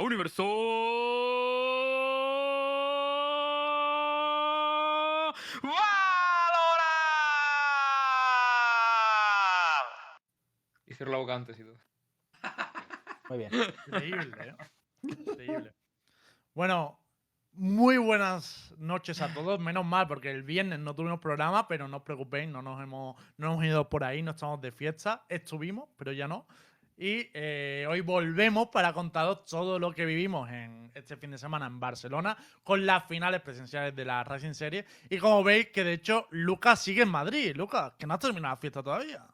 Universo. Valorant. Y cierro la boca antes y todo. Muy bien. Increíble, ¿eh? Increíble. Bueno, muy buenas noches a todos. Menos mal, porque el viernes no tuvimos programa, pero no os preocupéis, no nos hemos, no hemos ido por ahí, no estamos de fiesta. Estuvimos, pero ya no. Y eh, hoy volvemos para contaros todo lo que vivimos en este fin de semana en Barcelona con las finales presenciales de la Racing Series. Y como veis, que de hecho Lucas sigue en Madrid. Lucas, que no ha terminado la fiesta todavía.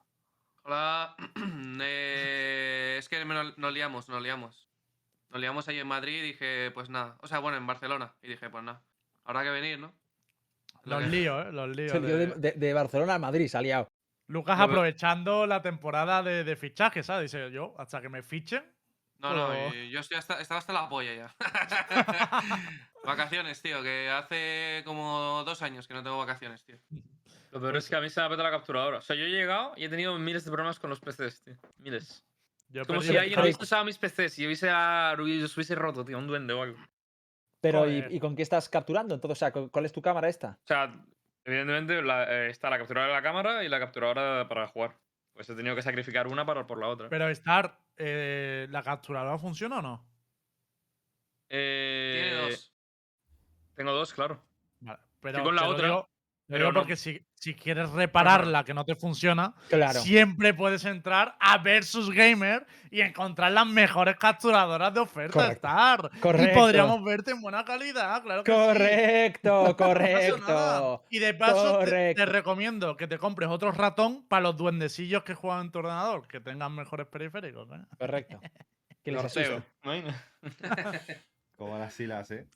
Hola. Eh, es que nos liamos, nos liamos. Nos liamos ahí en Madrid y dije, pues nada. O sea, bueno, en Barcelona. Y dije, pues nada. Habrá que venir, ¿no? Lo Los líos, ¿eh? Los líos. De- de Barcelona a Madrid, se ha liado. Lucas aprovechando la temporada de, de fichaje, ¿sabes? Dice yo, hasta que me fichen. No, no, Pero- yo estoy hasta, estaba hasta la polla ya. vacaciones, tío, que hace como dos años que no tengo vacaciones, tío. Lo peor es que a mí se me ha petado la capturadora. O sea, yo he llegado y he tenido miles de problemas con los PCs, tío. Miles. Yo como si alguien hubiese usado mis PCs y hubiese, a- y los hubiese roto, tío, un duende o algo. Pero, ¿y, y con qué estás capturando? Entonces, o sea, ¿cu- ¿cuál es tu cámara esta? O sea, evidentemente la- eh, está la capturadora de la cámara y la capturadora para jugar. Pues he tenido que sacrificar una para por la otra. Pero Star, eh, ¿la capturadora funciona o no? Eh, Tiene dos. Tengo dos, claro. Vale, pero con la otra, digo- pero digo no. porque si, si quieres repararla que no te funciona, Claro. siempre puedes entrar a Versus Gamer y encontrar las mejores capturadoras de oferta Correcto. Star. Correcto. Y podríamos verte en buena calidad, claro que sí. Correcto, No correcto. Y de paso, te- te, Correcto. recomiendo que te compres otro ratón para los duendecillos que juegan en tu ordenador, que tengan mejores periféricos. ¿eh? Correcto. Que. ¿no? Como las silas, ¿eh?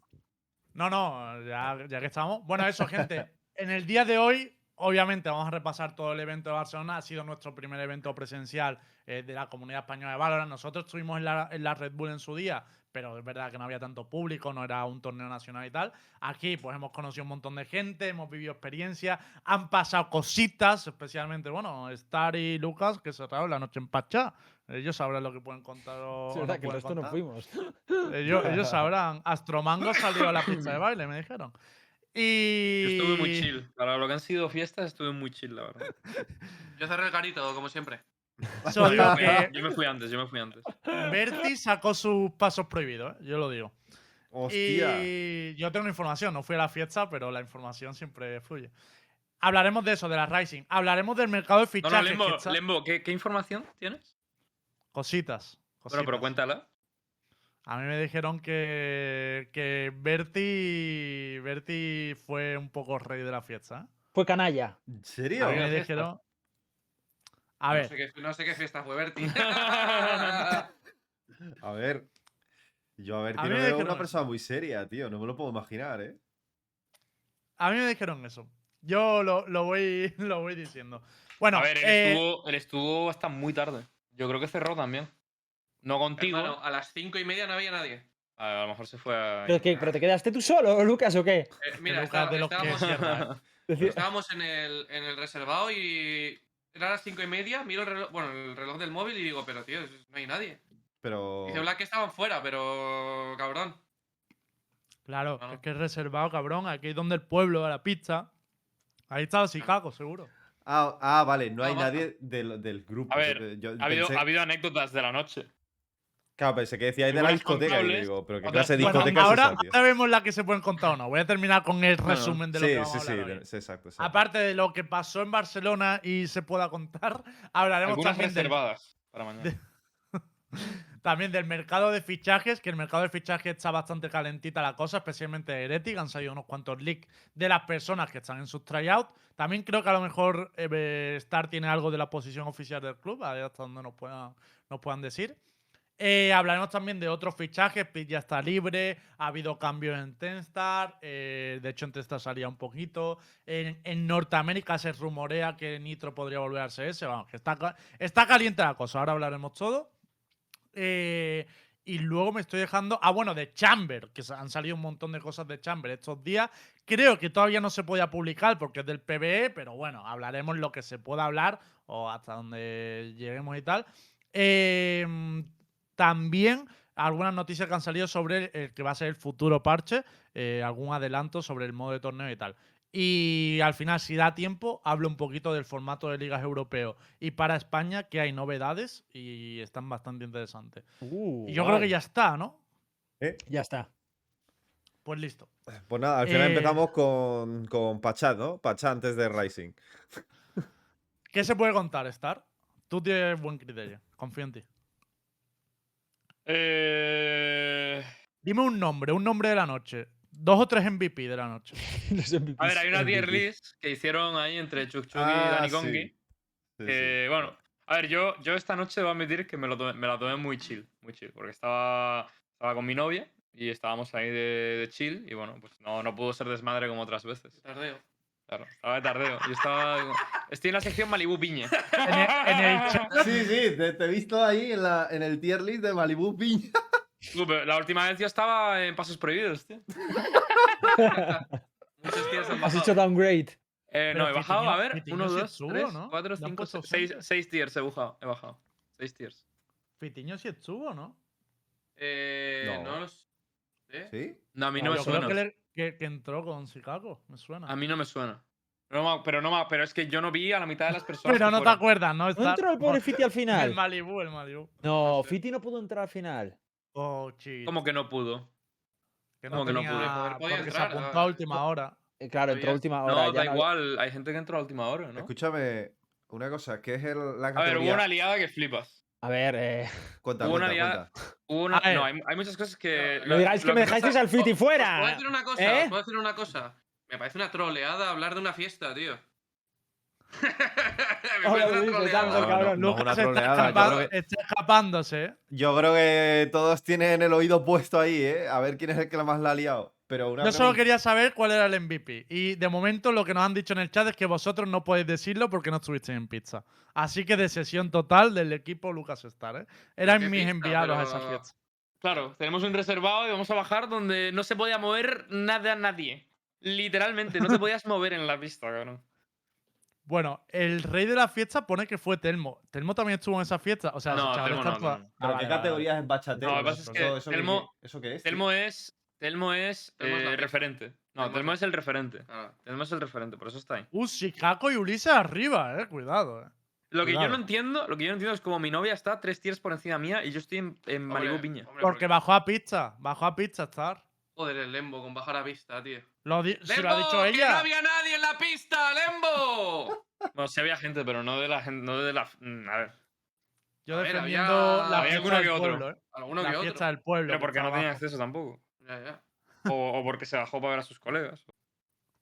No, no, ya, ya que estamos. Bueno, eso, gente. En el día de hoy, obviamente, vamos a repasar todo el evento de Barcelona. Ha sido nuestro primer evento presencial eh, de la comunidad española de Valorant. Nosotros estuvimos en la, en la Red Bull en su día, pero es verdad que no había tanto público, no era un torneo nacional y tal. Aquí, pues hemos conocido un montón de gente, hemos vivido experiencias, han pasado cositas, especialmente, bueno, Star y Lucas, que cerraron la noche en Pachá. Ellos sabrán lo que pueden contar o, Es o no verdad que el resto no contar. fuimos. Ellos, ellos sabrán. Astromango salió a la pista de baile, me dijeron. Y. Yo estuve muy chill. Para lo que han sido fiestas, estuve muy chill, la verdad. Yo cerré el carito, como siempre. Que Yo me fui antes, yo me fui antes. Berti sacó sus pasos prohibidos, ¿eh? yo lo digo. ¡Hostia! Y yo tengo información, no fui a la fiesta, pero la información siempre fluye. Hablaremos de eso, de la Rising. Hablaremos del mercado de fichajes. no, Lembo, Lembo, ¿qué, qué información tienes? Cositas. Bueno, pero cositas. cuéntala. A mí me dijeron que, que Berti, Berti fue un poco rey de la fiesta. ¿eh? Fue canalla. ¿En A serio? mí me fiesta. dijeron. A No ver, sé, qué, no sé qué fiesta fue Berti. A ver. Yo, a ver, A no me veo dijeron- una persona muy seria, tío. No me lo puedo imaginar, ¿eh? a mí me dijeron eso. Yo lo, lo voy, lo voy diciendo. Bueno, a ver, él, eh, estuvo, él estuvo hasta muy tarde. Yo creo que cerró también. No contigo. Hermano, a las cinco y media no había nadie. A lo mejor se fue a. ¿Pero, qué, ¿Pero te quedaste tú solo, Lucas, o qué? Eh, mira, estaba- de los que estábamos, estábamos en, el, en el reservado y era las cinco y media. Miro el reloj, bueno, el reloj del móvil y digo, pero tío, no hay nadie. Pero. Dice Black que estaban fuera, pero cabrón. Claro, No, no. es que es reservado, cabrón. Aquí es donde el pueblo, a la pista. Ahí está Chicago, seguro. Ah, ah, vale, no hay No, nadie del, del grupo. A ver, Yo- yo Ha habido, pensé- ha habido anécdotas de la noche. Claro, pensé que decíais de la discoteca. Y contables, digo, pero ¿qué clase de Bueno, discoteca ahora, es esa, tío? ahora vemos la que se pueden contar o no. Voy a terminar con el resumen de lo sí, que vamos sí, a sí, hablar hoy. sí, exacto, exacto. Aparte de lo que pasó en Barcelona y se pueda contar, hablaremos Algunas también del, reservadas para mañana. de- también del mercado de fichajes, que el mercado de fichajes está bastante calentita la cosa, especialmente de Heretic. Han salido unos cuantos leaks de las personas que están en sus tryouts. También creo que a lo mejor eh, Star tiene algo de la posición oficial del club, a ver hasta donde nos puedan, nos puedan decir. Eh, hablaremos también de otros fichajes. Pit ya está libre. Ha habido cambios en Tenstar. eh, de hecho, en Tenstar salía un poquito. En, en Norteamérica se rumorea que Nitro podría volver al CS. Vamos, que está, está caliente la cosa. Ahora hablaremos todo. Eh, y luego me estoy dejando. Ah, bueno, de Chamber, que han salido un montón de cosas de Chamber estos días. Creo que todavía no se podía publicar porque es del PBE, pero bueno, hablaremos lo que se pueda hablar o hasta donde lleguemos y tal. Eh, también algunas noticias que han salido sobre el, que va a ser el futuro parche, eh, algún adelanto sobre el modo de torneo y tal. Y al final, si da tiempo, hablo un poquito del formato de ligas europeo. Y para España, que hay novedades y están bastante interesantes. Uh, Y yo creo que ya está, ¿no? Ya está. Pues listo. Pues nada, al final Eh, empezamos con, con Pachat, ¿no? Pachat antes de Rising. ¿Qué se puede contar, Star? Tú tienes buen criterio. Confío en ti. Eh, Dime un nombre, un nombre de la noche. Dos o tres MVP de la noche. A ver, hay una tier list que hicieron ahí entre Chuk Chuk y Ah, Dani sí. Kongi. Sí, sí. que, bueno, a ver, yo, yo esta noche debo admitir que me, lo tomé- me la tomé muy chill, muy chill, porque estaba, estaba con mi novia y estábamos ahí de, de chill y bueno, pues no, no pudo ser desmadre como otras veces. Tardeo. Claro, estaba de tardeo. Yo estaba. Estoy en la sección Malibu Piña. En el, en el chat- Sí, sí, te, te he visto ahí en, la, en el tier list de Malibu Piña. Pero la última vez yo estaba en Pasos Prohibidos, tío. Muchos tíos han Has hecho downgrade. Eh, no, he bajado, a ver, Fitiño 1, sí 2, subo, 3, ¿no? 4, Le han 5, puesto 6, gente. 6 tiers he bajado. He bajado. 6 tiers. Fitiño sí estuvo, ¿no? Eh, No. no. los. ¿Eh? ¿Sí? No, a mí no me suena. Que, entró con Chicago, me suena. A mí no me suena. No pero, no me- pero es que yo no vi a la mitad de las personas. Pero no te acuerdas, ¿no? ¿No Está- entró el pobre Fiti al El final? Malibu, el Malibu. No, Fiti no pudo entrar al final. Oh, chis. Como que no pudo. Que como que no? Podía Porque entrar, se apuntó ah, a última hora. Eh, Claro, entró a última hora. No, da no- igual. Hay gente que entró a última hora, ¿no? Escúchame, una cosa, ¿qué es el, la A ver, categoría? hubo una liada que flipas. A ver, eh, Cuenta, hubo una cuenta, liada- cuenta. Hubo una- A ver. no, hay, hay muchas cosas que. no digáis que me dejáis al Fiti ¿Os puedo fuera. decir una cosa? ¿Eh? ¿os puedo decir una cosa? Me parece una troleada hablar de una fiesta, tío. Me Hola, parece una troleada. cabrón. no una está, troleada, que- está escapándose, ¿eh? Yo creo que todos tienen el oído puesto ahí, ¿eh? A ver quién es el que la más la ha liado. Pero una Yo solo quería saber cuál era el MVP. Y de momento lo que nos han dicho en el chat es que vosotros no podéis decirlo porque no estuvisteis en pizza. Así que de sesión total del equipo Lucas Star, ¿eh? Eran ¿Qué mis pizza? enviados a esa fiesta. Claro, tenemos un reservado y vamos a bajar donde no se podía mover nada, nadie. Literalmente, no te podías mover en la pista, cabrón. Bueno, el rey de la fiesta pone que fue Telmo. ¿Telmo también estuvo en esa fiesta? O sea, No, Telmo está no, toda- no, no. ¿Pero Ah, qué categoría es bachatero? No, lo que pasa es que ¿Eso, eso, qué- Telmo- ¿eso qué es? Telmo es. Telmo es Telmo es eh, la referente. No, Telmo Telmo es es el referente. Claro. Telmo es el referente, por eso está ahí. Uh, Chicago y Ulises arriba, eh. Cuidado, eh. Lo que yo Cuidado. no entiendo, lo que yo no entiendo es como mi novia está tres tiers por encima mía y yo estoy en, en Hombre, Malibu Piña. hombre, Porque bajó a pizza. Bajó a pizza, Star. Joder, el Lembo con bajar a pista, tío. Lo di- si lo ha dicho ¡Que ella. no había nadie en la pista! ¡Lembo! Bueno, sí había gente, pero no de la gente. No de la. mm, A ver. Yo A ver, defendiendo había- la había fiesta alguno del que otro. pueblo, eh. Alguno la que fiesta otro. del pueblo. Pero que porque no tenía abajo. acceso tampoco. Ya, ya. O, o porque se bajó para ver a sus colegas.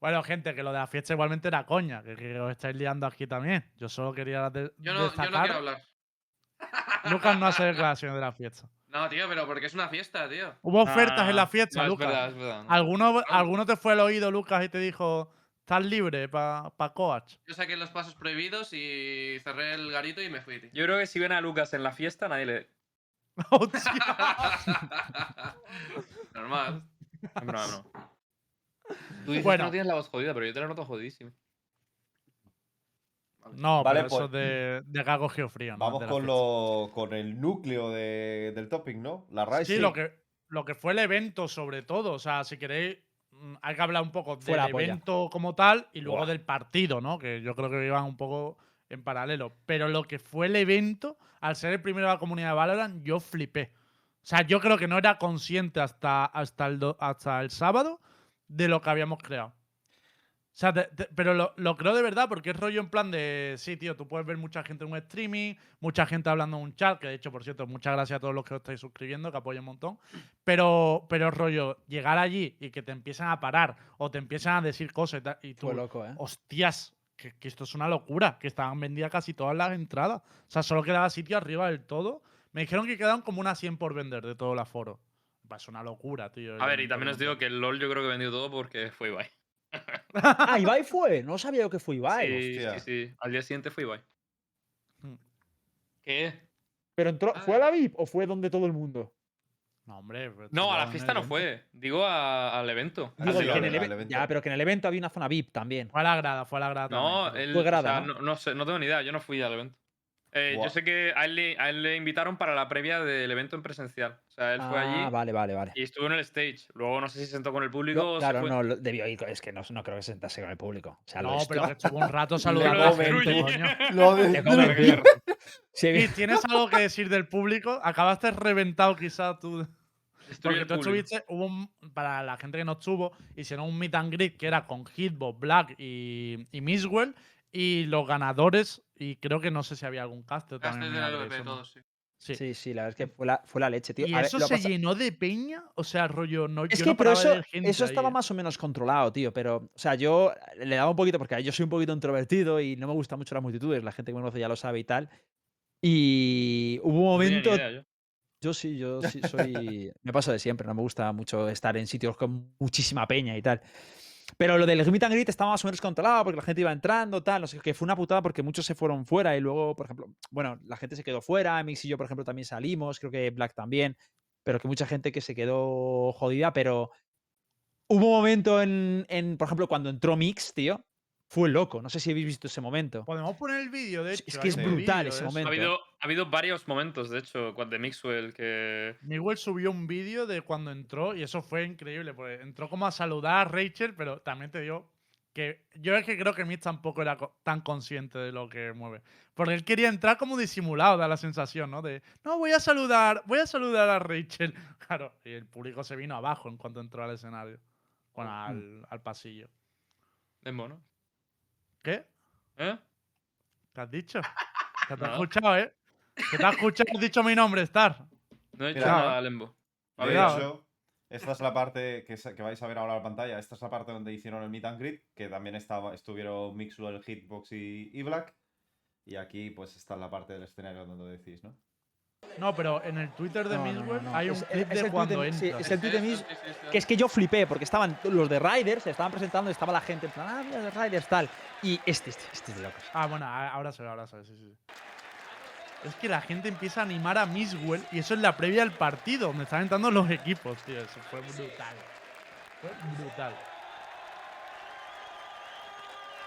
Bueno, gente, que lo de la fiesta igualmente era coña, que, que os estáis liando aquí también. Yo solo quería de- Yo no, yo no destacar. quiero hablar. Lucas no hace declaraciones de la fiesta. No, tío, pero porque es una fiesta, tío. Hubo ofertas Ah, en la fiesta, no, es Lucas. verdad, es verdad. no. ¿Alguno, ¿Alguno te fue al oído, Lucas, y te dijo, estás libre para pa coach? Yo saqué los pasos prohibidos y cerré el garito y me fui, tío. Yo creo que si ven a Lucas en la fiesta, nadie le. Hostia. Normal. Broma, no. Tú dices Bueno. que no tienes la voz jodida, pero yo te la noto jodidísima. No, Vale, pero eso pues, de, de que ha cogido frío. ¿no? Vamos De la con, lo, con el núcleo de- del topic, ¿no? La Rising. Sí, lo que, lo que fue el evento, sobre todo. O sea, si queréis, mm, hay que hablar un poco Fue del la polla. evento como tal y luego Buah. del partido, ¿no? Que yo creo que iban un poco en paralelo. Pero lo que fue el evento, al ser el primero de la comunidad de Valorant, yo flipé. O sea, yo creo que no era consciente hasta, hasta, el, do- hasta el sábado de lo que habíamos creado. O sea, te- te- pero lo, lo creo de verdad porque es rollo en plan de, sí, tío, tú puedes ver mucha gente en un streaming, mucha gente hablando en un chat, que de hecho, por cierto, muchas gracias a todos los que os estáis suscribiendo, que apoyan un montón. Pero, pero rollo, llegar allí y que te empiezan a parar o te empiezan a decir cosas y, tú, Fue loco, ¿eh? hostias, que, que esto es una locura, que estaban vendidas casi todas las entradas. O sea, solo quedaba sitio arriba del todo. Me dijeron que quedaban como unas 100 por vender de todo el aforo. Es una locura, tío. A ver, y también os digo que el LOL yo creo que vendió todo porque fue Ibai. Ah, Ibai fue. No sabía yo que fue Ibai. Sí, hostia. sí, sí. Al día siguiente fue Ibai. Mm. ¿Qué? Pero entró, Ah. ¿fue a la VIP o fue donde todo el mundo? No, hombre. No, a la fiesta no fue. Digo a- al evento. Ah, Digo sí, que en al- el al evento- evento. Ya, pero que en el evento había una zona VIP también. Fue a la grada, fue a la grada. No, también, el, Fue o grada, sea, ¿no? no, no sé, no tengo ni idea. Yo no fui al evento. Eh, yo sé que a él, le, a él le invitaron para la previa del evento en presencial. O sea, él fue Ah, allí vale, vale, vale. y estuvo en el stage. Luego no sé si se sentó con el público Lo- o claro, fue. no, debió ir. Es que no, no creo que se sentase con el público. O sea, lo No, pero estuvo- un rato saludando a gente, destruye. coño. Lo de- Te come, Qué tío. guerra. Sí, Y tienes algo que decir del público. Acabaste reventado quizá tú. Destruye Porque el tú estuviste, hubo un- para la gente que no estuvo, hicieron un meet and greet que era con Hitbox, Black y, y Misswell. Y los ganadores, y creo que no sé si había algún caster Castes también. de la LVP, ¿no? todos, sí. Sí. sí, sí, la verdad es que fue la, fue la leche, tío. Y A ver, eso lo se pasa- llenó de peña. O sea, rollo, no. Es yo que, no pero eso, ver gente eso estaba eh. más o menos controlado, tío. Pero, o sea, yo le daba un poquito, porque yo soy un poquito introvertido y no me gustan mucho las multitudes. La gente que me conoce ya lo sabe y tal. Y hubo un No momento. idea yo. Yo sí, yo sí soy. me pasa de siempre, no me gusta mucho estar en sitios con muchísima peña y tal. Pero lo del meet and greet estaba más o menos controlado porque la gente iba entrando, tal. No sé, que fue una putada porque muchos se fueron fuera y luego, por ejemplo, bueno, la gente se quedó fuera. Mix y yo, por ejemplo, también salimos. Creo que Black también. Pero que mucha gente que se quedó jodida. Pero hubo un momento en, en, por ejemplo, cuando entró Mix, tío. Fue loco. No sé si habéis visto ese momento. Podemos poner el vídeo, de Es- hecho. es que es brutal ese eso. momento. Ha habido, ha habido varios momentos, de hecho, cuando de Mixwell que. Miguel subió un vídeo de cuando entró y eso fue increíble, porque entró como a saludar a Rachel, pero también te digo que yo es que creo que Mitch tampoco era tan consciente de lo que mueve. Porque él quería entrar como disimulado, da la sensación, ¿no? De, no, voy a saludar, voy a saludar a Rachel. Claro, y el público se vino abajo en cuanto entró al escenario. Bueno, al, al pasillo. Demo, ¿no? ¿Qué? ¿Eh? ¿Qué has dicho? Que te Nada. escuchado, ¿eh? Que te has escuchado, has dicho mi nombre, Star. No he dicho nada, Lembo. A De hecho, esta es la parte que, vais a ver ahora en la pantalla. Esta es la parte donde hicieron el meet and greet, que también estaba, estuvieron Mixwell, Hitbox y, y Black. Y aquí, pues, está la parte del escenario donde decís, ¿no? No, pero en el Twitter de No, no, no, Mixwell no. hay un Es- clip es de cuando sí, es el sí, sí. Que es que yo flipé porque estaban los de Riders, se estaban presentando y estaba la gente en plan, ah, mira, de Riders, tal. Y este, este, este es de locos. Ah, bueno, ahora se ve, ahora se ve, sí, sí. Es que la gente empieza a animar a Misswell y eso es la previa al partido, donde están entrando los equipos, tío. Eso fue brutal. Fue brutal.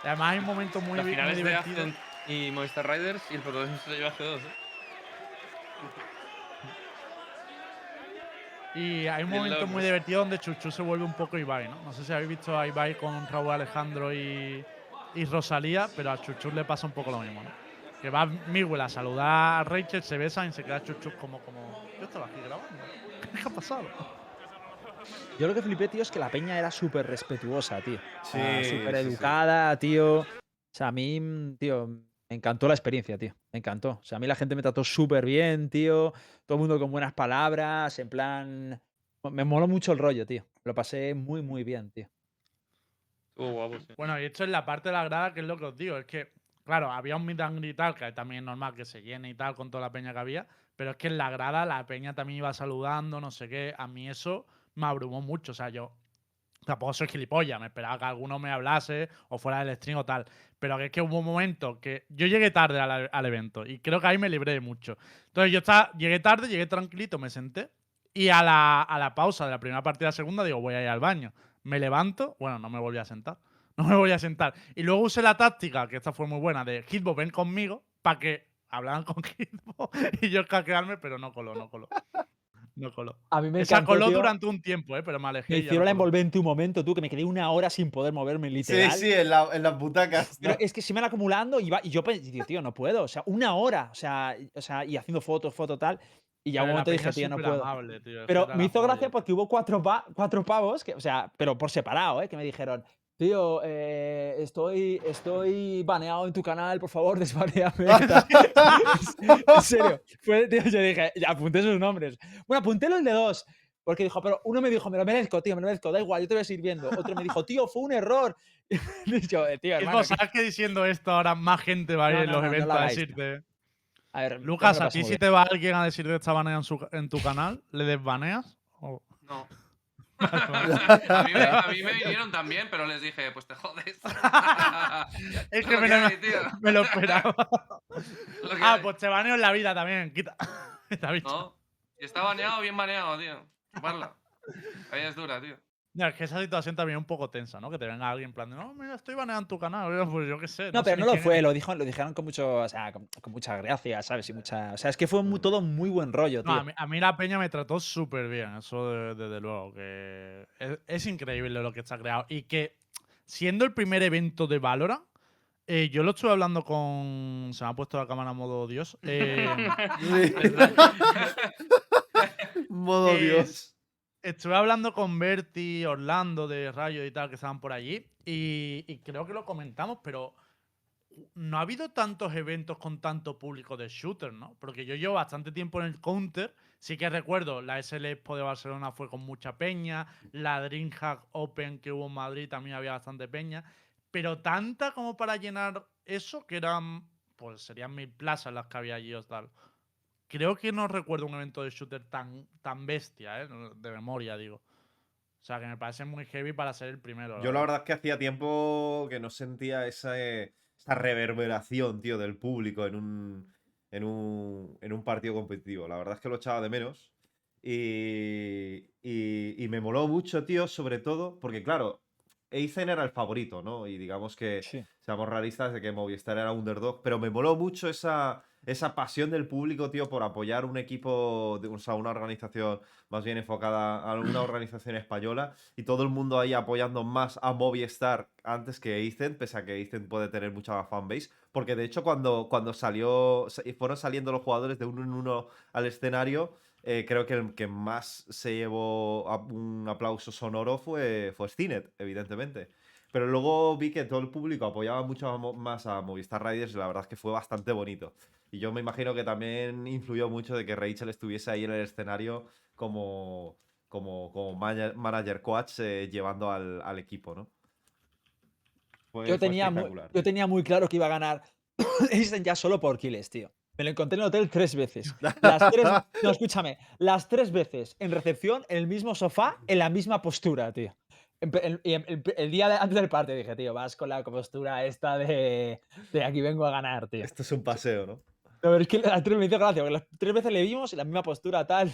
Y además hay un momento muy, la muy final es de divertido. Y Movistar Riders y el protagonista se lo lleva G2, ¿eh? Y hay un momento muy divertido donde Chuchu se vuelve un poco Ibai, ¿no? No sé si habéis visto a Ibai con Raúl Alejandro y, y Rosalía, pero a Chuchu le pasa un poco lo mismo, ¿no? Que va Miguel a saludar a Rachel, se besan y se queda Chuchu como, como. Yo estaba aquí grabando. ¿Qué ha pasado? Yo lo que flipé, tío, es que la peña era súper respetuosa, tío. O sea, Sí, súper sí, sí. educada, tío. O sea, a mí, tío, me encantó la experiencia, tío. Me encantó. O sea, a mí la gente me trató súper bien, tío. Todo el mundo con buenas palabras, en plan... Me moló mucho el rollo, tío. Lo pasé muy, muy bien, tío. Estuvo guapo, sí. Bueno, y esto es la parte de la grada que es lo que os digo. Es que, claro, había un meet and y tal, que también es normal que se llene y tal con toda la peña que había. Pero es que en la grada la peña también iba saludando, no sé qué. A mí eso me abrumó mucho. O sea, yo tampoco soy gilipollas. Me esperaba que alguno me hablase o fuera del stream o tal. Pero es que hubo un momento que yo llegué tarde al, al evento y creo que ahí me libré mucho. Entonces yo estaba, llegué tarde, llegué tranquilito, me senté. Y a la, a la pausa de la primera parte de la segunda digo, voy a ir al baño. Me levanto, bueno, no me volví a sentar. No me voy a sentar. Y luego usé la táctica, que esta fue muy buena, de Hitbox, ven conmigo, para que hablaran con Hitbox y yo escaquearme, pero no coló, no coló. No coló. A mí me Esa encantó, coló tío. durante un tiempo, ¿eh? pero me alejé. Me hicieron no la envolvente un momento, tú, que me quedé una hora sin poder moverme, literal. Sí, sí, en, la- en las butacas. Pero es que se me van acumulando y, va- y yo pensé, tío, tío, no puedo. O sea, una hora. O sea, y- o sea y haciendo fotos, foto tal. Y ya un momento dije, tío, no puedo. amable, tío, Pero me hizo gracia porque hubo cuatro, pa- cuatro pavos, que, o sea, pero por separado, ¿eh? Que me dijeron, tío, eh, estoy, estoy baneado en tu canal, por favor, desbaneame. tal". en serio. Fue, tío, yo dije, ya apunté sus nombres. Bueno, apunté los de dos. Porque dijo, pero uno me dijo, me lo merezco, tío, me lo merezco, da igual, yo te voy a seguir viendo. Otro me dijo, tío, fue un error. Y yo, eh, tío, hermano. ¿sabes que diciendo esto ahora más gente va a ir en los eventos a decirte? A ver, Lucas, ¿a ti si te va alguien a decirte que está baneado en, su- en tu canal, le desbaneas? O- No. a, mí me, a mí me vinieron también, pero les dije, pues te jodes. Es que Lo me que lo, hay, tío. me lo esperaba. Lo ah, hay. pues te baneo en la vida también. Quita. Te ha dicho. No. Si está baneado, bien baneado, tío. Chuparla. Ahí es dura, tío. No, es que esa situación también es un poco tensa, ¿no? Que te venga alguien en plan de, no, mira, estoy baneando tu canal. Pues yo qué sé. No, pero no lo quién fue, lo, dijo, lo dijeron con mucho, o sea, con, con mucha gracia, ¿sabes? Y mucha, o sea, es que fue muy- todo muy buen rollo, No, tío. a, mí, a mí la peña me trató súper bien, eso de- desde luego, que es, es increíble lo que está creado. Y que siendo el primer evento de Valorant, eh, yo lo estuve hablando con... Se me ha puesto la cámara a modo Dios. eh, Modo Eh, Dios. Estuve hablando con Berti, Orlando de Rayo y tal, que estaban por allí, y, creo que lo comentamos, pero no ha habido tantos eventos con tanto público de shooter, ¿no? Porque yo llevo bastante tiempo en el counter, sí que recuerdo, la SL Expo de Barcelona fue con mucha peña, la DreamHack Open que hubo en Madrid también había bastante peña, pero tanta como para llenar eso, que eran, pues serían mil plazas las que había allí o tal. Creo que no recuerdo un evento de shooter tan, tan bestia, ¿eh? De memoria, digo. O sea, que me parece muy heavy para ser el primero. Yo la verdad es que hacía tiempo que no sentía esa, eh, esa reverberación, tío, del público en un, en un, en un partido competitivo. La verdad es que lo echaba de menos. Y, y, y me moló mucho, tío, sobre todo porque, claro, Aizen era el favorito, ¿no? Y digamos que Sí. seamos realistas de que Movistar era underdog, pero me moló mucho esa, esa pasión del público, tío, por apoyar un equipo, o sea, una organización más bien enfocada a una organización española y todo el mundo ahí apoyando más a Movistar antes que Aizen, pese a que Aizen puede tener mucha más fanbase, porque de hecho cuando, cuando salió, sa- fueron saliendo los jugadores de uno en uno al escenario, eh, creo que el que más se llevó un aplauso sonoro fue, fue Stinet, evidentemente. Pero luego vi que todo el público apoyaba mucho más a Movistar Riders y la verdad es que fue bastante bonito. Y yo me imagino que también influyó mucho de que Rachel estuviese ahí en el escenario como, como, como manager, manager coach eh, llevando al, al equipo, ¿no? Fue- Yo fue tenía, muy, yo tenía muy claro que iba a ganar Aizen ya solo por kills, tío. Me lo encontré en el hotel tres veces. Las tres, no, escúchame, las tres veces en recepción, en el mismo sofá, en la misma postura, tío. En El, en- día de- antes del partido dije, tío, vas con la postura esta de, de aquí vengo a ganar, tío. Esto es un paseo, ¿no? No, pero es que las tres me hizo gracia, porque las tres veces le vimos y la misma postura, tal.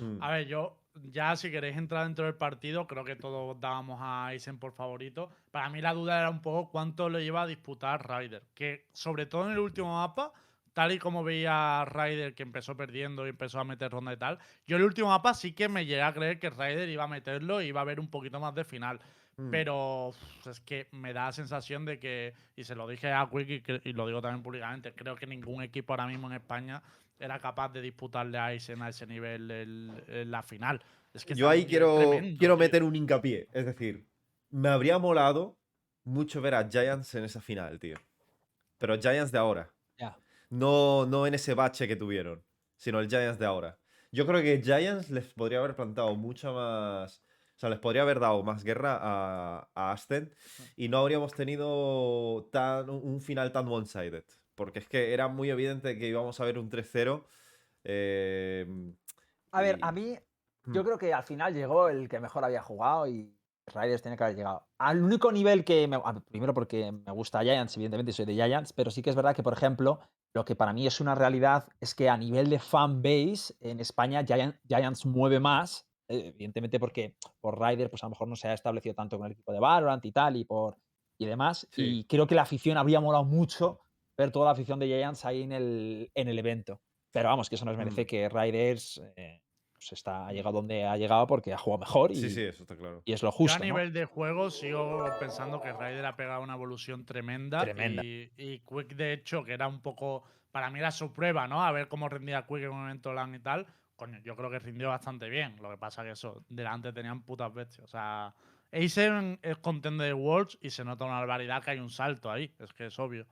Mm. A ver, yo ya si queréis entrar dentro del partido, creo que todos dábamos a Aizen por favorito. Para mí la duda era un poco cuánto lo lleva a disputar Ryder. Que sobre todo en el último mapa, tal y como veía a Ryder que empezó perdiendo y empezó a meter ronda y tal, yo en el último mapa sí que me llegué a creer que Ryder iba a meterlo y iba a haber un poquito más de final. Mm. Pero uf, es que me da la sensación de que, y se lo dije a Quick y, lo digo también públicamente, creo que ningún equipo ahora mismo en España era capaz de disputarle a Aizen a ese nivel el- en la final. Es que Yo ahí quiero, tremendo, quiero tío. meter un hincapié. Es decir, me habría molado mucho ver a Giants en esa final, tío. Pero Giants de ahora. Ya. No, no en ese bache que tuvieron, sino el Giants de ahora. Yo creo que Giants les podría haber plantado mucha más. O sea, les podría haber dado más guerra a, a Aston y no habríamos tenido tan, un final tan one-sided. Porque es que era muy evidente que íbamos a ver un 3-0. eh, A ver, a mí, Hmm. yo creo que al final llegó el que mejor había jugado y Raiders tiene que haber llegado. Al único nivel que. Me, primero porque me gusta Giants, evidentemente soy de Giants, pero sí que es verdad que, por ejemplo, lo que para mí es una realidad es que a nivel de fan base en España Giant- Giants mueve más, evidentemente porque por Ryder pues a lo mejor no se ha establecido tanto con el equipo de Valorant y tal y por y demás. Sí. Y creo que la afición habría molado mucho ver toda la afición de Giants ahí en el, en el evento. Pero vamos, que eso nos merece Mm. que Riders eh, pues está, ha llegado donde ha llegado porque ha jugado mejor y, Sí, sí, eso está claro. y es lo Yo justo. a ¿no? nivel de juego sigo pensando que Ryder ha pegado una evolución tremenda. Tremenda. Y, y Quick, de hecho, que era un poco. Para mí era su prueba, ¿no? A ver cómo rendía Quick en un evento LAN y tal. Coño, yo creo que rindió bastante bien. Lo que pasa que eso, delante tenían putas bestias. O sea, Aizen es contender de Worlds y se nota una barbaridad que hay un salto ahí. Es que es obvio.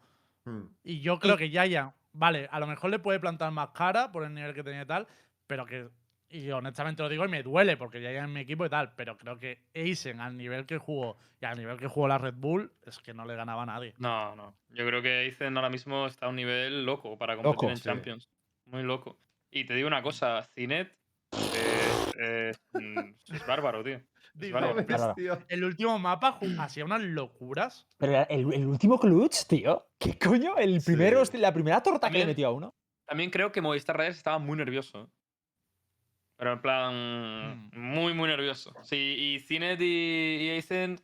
Mm. Y yo creo que Yaya, vale, a lo mejor le puede plantar más cara por el nivel que tenía y tal, pero que, y honestamente lo digo y me duele porque Yaya es mi equipo y tal, pero creo que Aizen al nivel que jugó y al nivel que jugó la Red Bull es que no le ganaba a nadie. No, no. Yo creo que Aizen ahora mismo está a un nivel loco para competir Loco, en sí. Champions. Muy loco. Y te digo una cosa, Cinet es, es, mm, es bárbaro, tío. El último mapa hacía unas locuras. Pero el, el último clutch, tío. ¿Qué coño? El primero, la primera torta que le metió a uno. También creo que Movistar Riders estaba muy nervioso. ¿eh? Pero en plan, Mm. muy, muy nervioso. Sí, y Cinet y, y Aizen,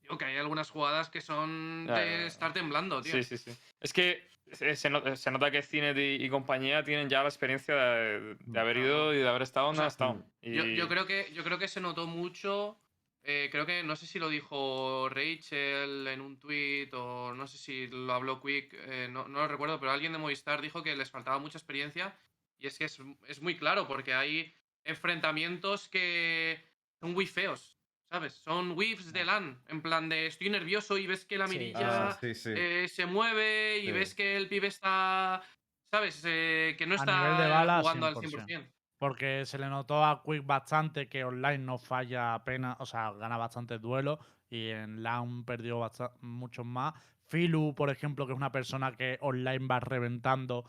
Digo que hay algunas jugadas que son Ya, ya, de ya. estar temblando, tío. sí, sí, sí. Es que se, se no- se nota que Cinet y, compañía tienen ya la experiencia de, de haber ido y de haber estado donde O sea, estado. Yo creo que, yo creo que se notó mucho. eh, creo que no sé si lo dijo Rachel en un tweet o no sé si lo habló Quick, eh, no, no lo recuerdo, pero alguien de Movistar dijo que les faltaba mucha experiencia. Y es que es, es muy claro, porque hay enfrentamientos que son muy feos, ¿sabes? Son whiffs de LAN, en plan de estoy nervioso y ves que la Sí. mirilla Ah, sí, sí. eh, se mueve y Sí. ves que el pibe está, ¿sabes? Eh, que no A está nivel de bala, jugando al 100%. 100%. Porque se le notó a Quick bastante que online no falla apenas, o sea, gana bastantes duelos y en LAN perdió muchos más. Filu, por ejemplo, que es una persona que online va reventando,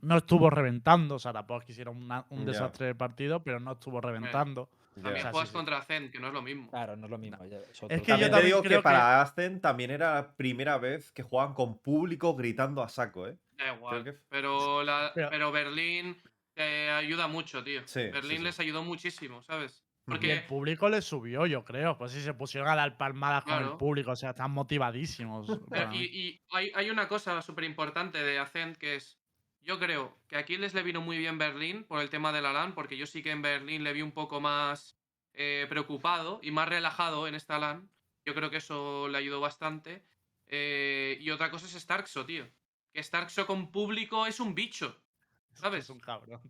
no estuvo reventando, o sea, tampoco es que hiciera una- un desastre de partido, pero no estuvo reventando. También O sea, juegas sí, sí. contra Zen, que no es lo mismo. Claro, no es lo mismo. es otro que yo También te digo que creo que- para Ascen también era la primera vez que jugaban con público gritando a saco, ¿eh? Da igual. que- Pero, la, Pero- pero Berlín te ayuda mucho, tío. Sí, Berlín sí. les ayudó muchísimo, ¿sabes? Y el Porque público le subió, yo creo. Pues sí, se pusieron a dar palmadas con el público, o sea, están motivadísimos. Y, hay, hay una cosa súper importante de Ascent que es. Yo creo que aquí les le vino muy bien Berlín por el tema de la LAN, porque yo sí que en Berlín le vi un poco más eh, preocupado y más relajado en esta LAN. Yo creo que eso le ayudó bastante. Eh, y otra cosa es Starkso, tío. Que Starkso con público es un bicho. ¿Sabes? Es un cabrón.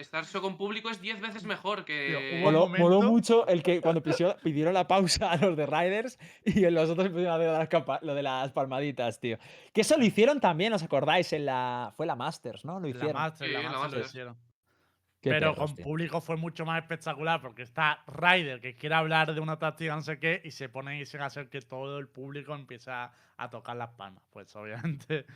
Starkso con público es 10 veces mejor que. Moló, moló mucho el que cuando pisió- pidieron la pausa a los de Riders y los otros pidieron lo de las, lo de las palmaditas, tío. Que eso lo hicieron también, ¿os acordáis? En la... Fue la Masters, ¿no? Lo La hicieron. Master, Sí, la la Master lo hicieron. Qué Pero perros, con tío. público fue mucho más espectacular porque está Ryder que quiere hablar de una táctica no sé qué y se pone y dicen hacer que todo el público empieza a tocar las palmas. Pues obviamente.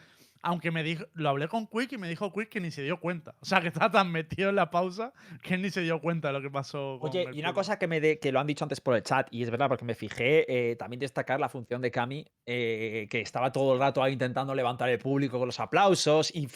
Aunque me dijo, lo hablé con Quick y me dijo Quick que ni se dio cuenta. O sea, que está tan metido en la pausa que él ni se dio cuenta de lo que pasó. con Oye, y una cosa que me de- que lo han dicho antes por el chat, y es verdad porque me fijé, eh, también destacar la función de Cami, eh, que estaba todo el rato ahí intentando levantar el público con los aplausos, y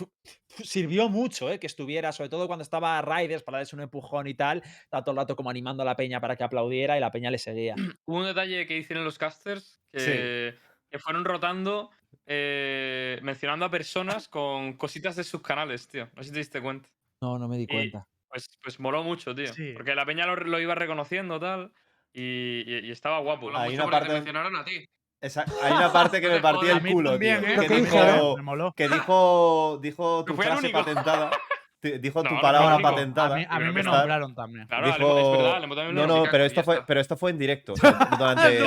sirvió mucho eh, que estuviera, sobre todo cuando estaba Riders para darles un empujón y tal, estaba todo el rato como animando a la peña para que aplaudiera y la peña le seguía. Hubo un detalle que hicieron los casters que, Sí. que fueron rotando eh, mencionando a personas con cositas de sus canales, tío. No sé si te diste cuenta. No, no me di Y- cuenta. Pues, pues moló mucho, tío. Sí. Porque la peña lo, lo iba reconociendo tal. Y, y- y estaba guapo. Mola Hay mucho una porque te parte- mencionaron a ti. Esa- hay una parte que me partía el culo, también, tío. ¿eh? Que dijo, dijeron. Me moló. que dijo, dijo tu frase patentada. Te- Dijo No, tu no, palabra lógico. A A patentada. mí, a mí me nombraron también. Claro, dijo- es verdad, también lo no, no, pero esto fue, pero esto fue en directo. durante,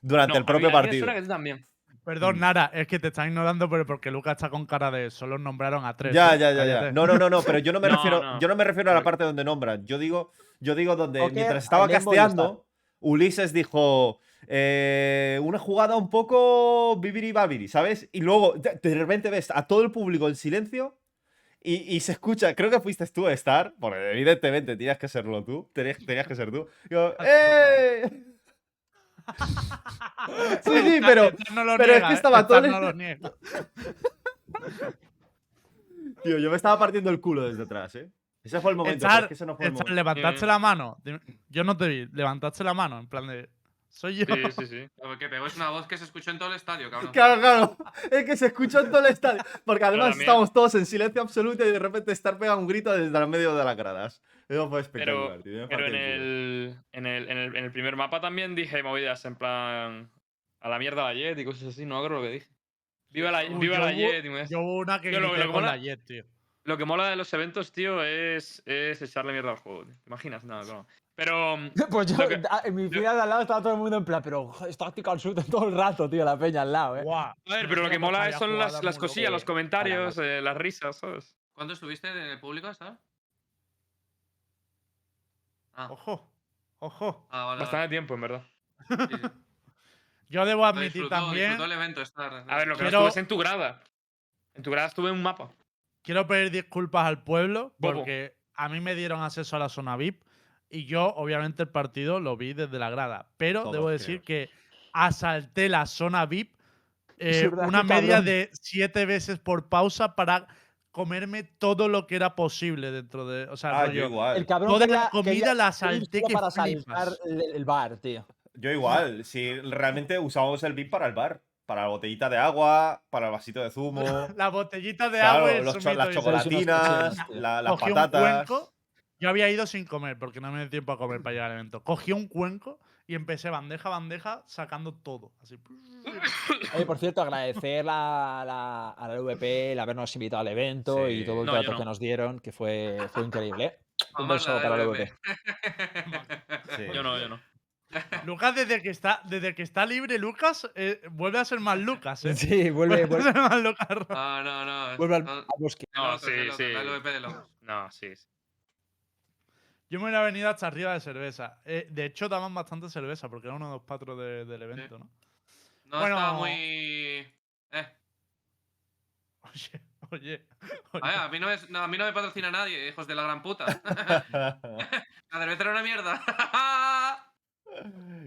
durante No, el propio partido. que tú también. Perdón, Mm. Nara, es que te están ignorando, pero porque Lucas está con cara de solo nombraron a tres. Ya, ¿eh? ya, ya, ya. No, no, no, no, pero yo no me No, refiero, no. yo no me refiero a la parte donde nombran. Yo digo, yo digo donde mientras estaba casteando, Ulises dijo eh, una jugada un poco bibiri babiri, ¿sabes? Y luego de, repente ves a todo el público en silencio y, y se escucha, creo que fuiste tú a estar, porque evidentemente tenías que serlo tú, tenías, tenías que ser tú. Digo, ¡eh! Sí, sí, pero, no lo pero es niega, que ¿eh? estaba todo no lo niega. tío, yo me estaba partiendo el culo desde atrás, ¿eh? Ese fue el momento, Echar, es que ese no fue el echar, momento. levantaste Eh. la mano. Yo no te vi. Levantaste la mano, en plan de. Soy yo. Sí, sí, sí. Lo que pegó es una voz que se escuchó en todo el estadio, cabrón. Claro, claro. Es que se escuchó en todo el estadio. Porque además estábamos todos en silencio absoluto y de repente Star pega un grito desde el medio de las gradas. Eso fue espectacular, tío. Pero partió en el en, el, en, el, en el primer mapa también dije movidas en plan. A la mierda la Jet y cosas así, no creo lo que dije. Viva la, Uy, viva yo la hubo- Jet y me- Yo hubo una que Yo lo- lo que con mola- la Jet, tío. Lo que mola de los eventos, tío, es, es echarle mierda al juego. tío. ¿Te imaginas? No, no. Pero. Pues yo, que- en mi fila de al lado estaba todo el mundo en plan, pero jo, es tactical shoot todo el rato, tío, la peña al lado, eh. Guau. A ver, No pero lo que mola son las, las cosillas, los comentarios, eh, las risas, ¿sabes? ¿Cuánto estuviste en el público, está? Ah, Ojo. Ojo. ah, vale, Bastante tiempo, en verdad. vale. Sí, sí. Yo debo admitir disfrutó, también. disfrutó el evento. A ver, lo que no Quiero- estuve es en tu grada. En tu grada estuve en un mapa. Quiero pedir disculpas al pueblo Bobo. porque a mí me dieron acceso a la zona VIP y yo, obviamente, el partido lo vi desde la grada. Pero Todos, debo creo. decir que asalté la zona VIP eh, una media cabrón. de siete veces por pausa para comerme todo lo que era posible dentro de. O sea, Ah, rollo, yo igual. El cabrón toda quería- la comida quería- la salté que para flipas. saltar el, el bar, tío. Yo igual. Si realmente usábamos el VIP para el bar. Para la botellita de agua, para el vasito de zumo. La botellita de claro, agua el los las chocolatinas, la- las Cogí un patatas. cuenco. Yo había ido sin comer porque no me dio tiempo a comer para llegar al evento. Cogí un cuenco y empecé bandeja a bandeja sacando todo. Así. Oye, por cierto, agradecer la- la- a la LVP el habernos invitado al evento y todo el No, trato no. que nos dieron, que fue, fue increíble. ¿eh? Un beso para la LVP. Sí. Yo no, yo no. Lucas, desde que está, desde que está libre, Lucas, eh, vuelve a ser más Lucas, ¿eh? Sí, vuelve, Vuelve a ser más Lucas. No, no, no. vuelve al, no, al bosque. de No, sí, sí. La LVP de locos. No, sí. sí. Yo me hubiera venido hasta arriba de cerveza. Eh, de hecho, daban bastante cerveza porque era uno de los patros de- del evento, ¿no? No Bueno. estaba muy. Eh. Oye, oye. A, ver, a, mí no me, no, a mí no me patrocina nadie, hijos de la gran puta. la cerveza era una mierda.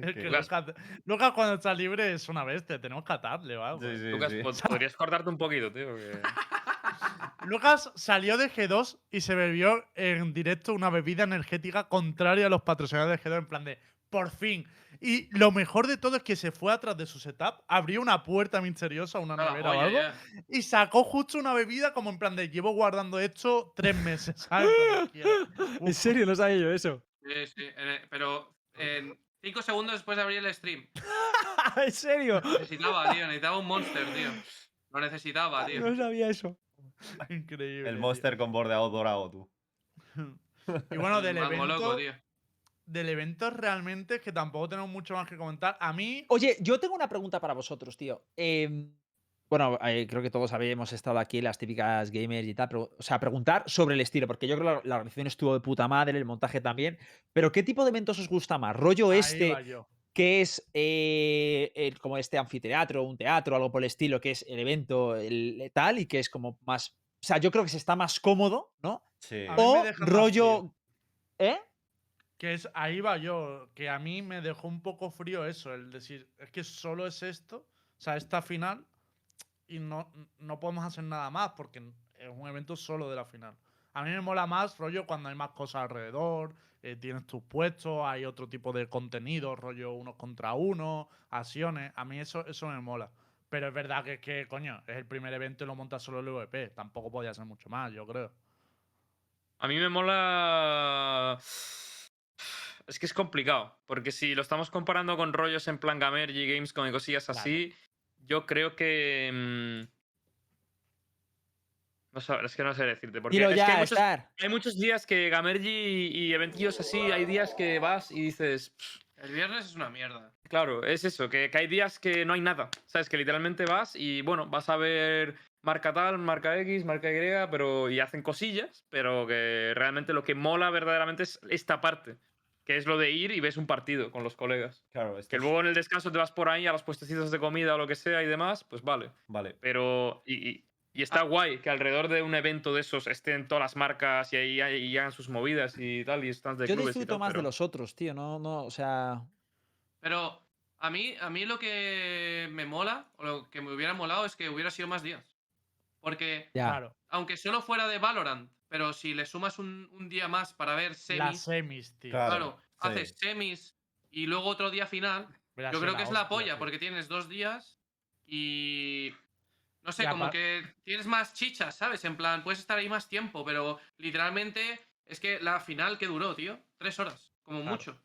Es que Lucas- Lucas, cuando está libre es una bestia, tenemos que atarle o algo. Sí, sí, Lucas, sí. podrías cortarte un poquito, tío. que- Lucas salió de G2 y se bebió en directo una bebida energética contraria a los patrocinadores de G2 en plan de por fin. Y lo mejor de todo es que se fue atrás de su setup, abrió una puerta misteriosa, una No, nevera o algo, ya. y sacó justo una bebida como en plan de llevo guardando esto tres meses. En serio, no sabía yo eso. Sí, sí, eh, pero en cinco segundos después de abrir el stream. ¿En serio? Necesitaba, tío, necesitaba un monster, tío. Lo necesitaba, tío. No sabía eso. Increíble. El tío. monster con bordeado dorado, tú. Y bueno, del Mango evento, loco, tío. del evento realmente es que tampoco tenemos mucho más que comentar. A mí, Oye, yo tengo una pregunta para vosotros, tío. Em, bueno, eh, creo que todos habíamos estado aquí, las típicas gamers y tal. pero- o sea, preguntar sobre el estilo, porque yo creo que la, la organización estuvo de puta madre, el montaje también. Pero, ¿qué tipo de eventos os gusta más? ¿Rollo ahí este. Que es eh, el- como este anfiteatro, un teatro, algo por el estilo, que es el evento el, tal, y que es como más. O sea, yo creo que se está más cómodo, ¿no? Sí. O rollo. ¿Eh? Que es, ahí va yo, que a mí me dejó un poco frío eso, el decir, es que solo es esto, o sea, esta final, y no, no podemos hacer nada más, porque es un evento solo de la final. A mí me mola más rollo cuando hay más cosas alrededor, eh, tienes tus puestos, hay otro tipo de contenido, rollo uno contra uno, acciones, a mí eso, eso me mola. Pero es verdad que es que, coño, es el primer evento y lo monta solo el VP, tampoco podía ser mucho más, yo creo. A mí me mola. Es que es complicado. Porque si lo estamos comparando con rollos en plan Gamergy, Gamescom y cosillas Claro. así, yo creo que. mm, No sé, es que no sé decirte. Porque Dilo es que hay ya, muchos, Star. hay muchos días que Gamergy y eventillos así, hay días que vas y dices. El viernes es una mierda. Claro, es eso, que, que hay días que no hay nada. ¿Sabes? Que literalmente vas y bueno, vas a ver marca tal, marca X, marca Y, pero. y hacen cosillas, pero que realmente lo que mola verdaderamente es esta parte. Que es lo de ir y ves un partido con los colegas. Claro, esto Que es- luego en el descanso te vas por ahí a los puestecitos de comida o lo que sea y demás, pues vale. Vale. Pero. Y, y- y está guay que alrededor de un evento de esos estén todas las marcas y ahí y hagan sus movidas y tal, y stands de Yo clubes y disfruto tal, más de los otros, tío. No, no, o sea. Pero a mí, a mí lo que me mola, o lo que me hubiera molado, es que hubiera sido más días. Porque, Ya. Claro, aunque solo fuera de Valorant, pero si le sumas un, un día más para ver las semis, semis, tío. Claro. claro, sí. haces semis y luego otro día final, yo creo que es la polla, porque tienes dos días y. No sé, como que tienes más chichas, ¿sabes? En plan, puedes estar ahí más tiempo, pero literalmente es que la final que duró, tío, tres horas, como Claro. mucho.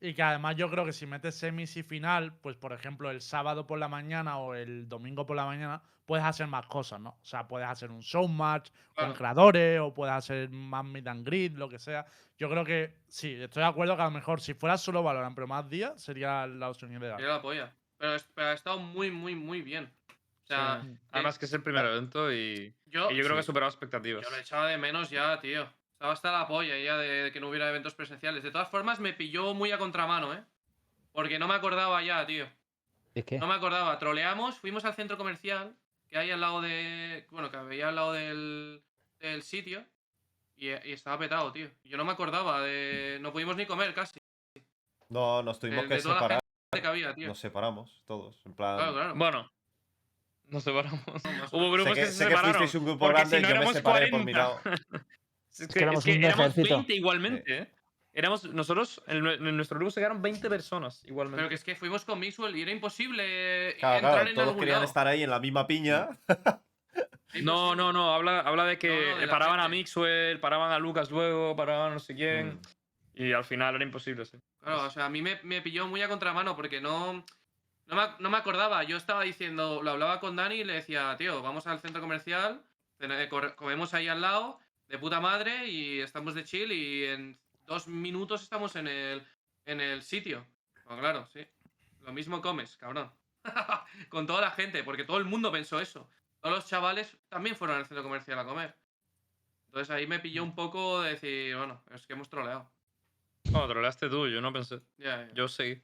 Y que además yo creo que si metes semis y final, pues por ejemplo el sábado por la mañana o el domingo por la mañana, puedes hacer más cosas, ¿no? O sea, puedes hacer un show match con Claro. creadores o puedes hacer más meet and greet, lo que sea. Yo creo que sí, estoy de acuerdo que a lo mejor si fuera solo Valorant, pero más días, sería la opción ideal. Sería la polla. Pero, pero ha estado muy, muy, muy bien. O sea, Sí. Además que es el primer evento y, yo, y yo creo que ha sí. superado expectativas. yo lo echaba de menos ya, tío. Estaba hasta la polla ya de, de que no hubiera eventos presenciales. De todas formas, me pilló muy a contramano, ¿eh? Porque no me acordaba ya, tío. ¿Es que? No me acordaba. Troleamos, fuimos al centro comercial que hay al lado de. Bueno, que había al lado del, del sitio. Y, y estaba petado, tío. Yo no me acordaba de. No pudimos ni comer casi. No, nos tuvimos de- que de separar. Que había, tío. Nos separamos todos. En plan. Claro, claro. Bueno, Nos separamos. Hubo grupos Sé que, que, se sé que separaron. fuisteis un grupo porque grande, si no yo me separé por mi 40. lado. es que, éramos es que éramos ejército. 20 igualmente, ¿eh? Éramos, nosotros, en, en nuestro grupo se quedaron 20 personas igualmente. Pero que es que fuimos con Mixwell y era imposible Claro, entrar claro, en todos algún querían lado. estar ahí en la misma piña. No, no, no, habla, habla de que No, no, de paraban a. Mixwell, paraban a Lucas luego, paraban a no sé quién. Mm. Y al final era imposible, sí. Claro, o sea, a mí me, me pilló muy a contramano porque no, no, me, no me acordaba. Yo estaba diciendo, lo hablaba con Dani y le decía, tío, vamos al centro comercial, corre- comemos ahí al lado, de puta madre, y estamos de chill y en dos minutos estamos en el, en el sitio. Pues claro, sí. Lo mismo comes, cabrón. con toda la gente, porque todo el mundo pensó eso. Todos los chavales también fueron al centro comercial a comer. Entonces ahí me pilló un poco de decir, bueno, es que hemos troleado. No, troleaste tú, yo no pensé. Yo seguí.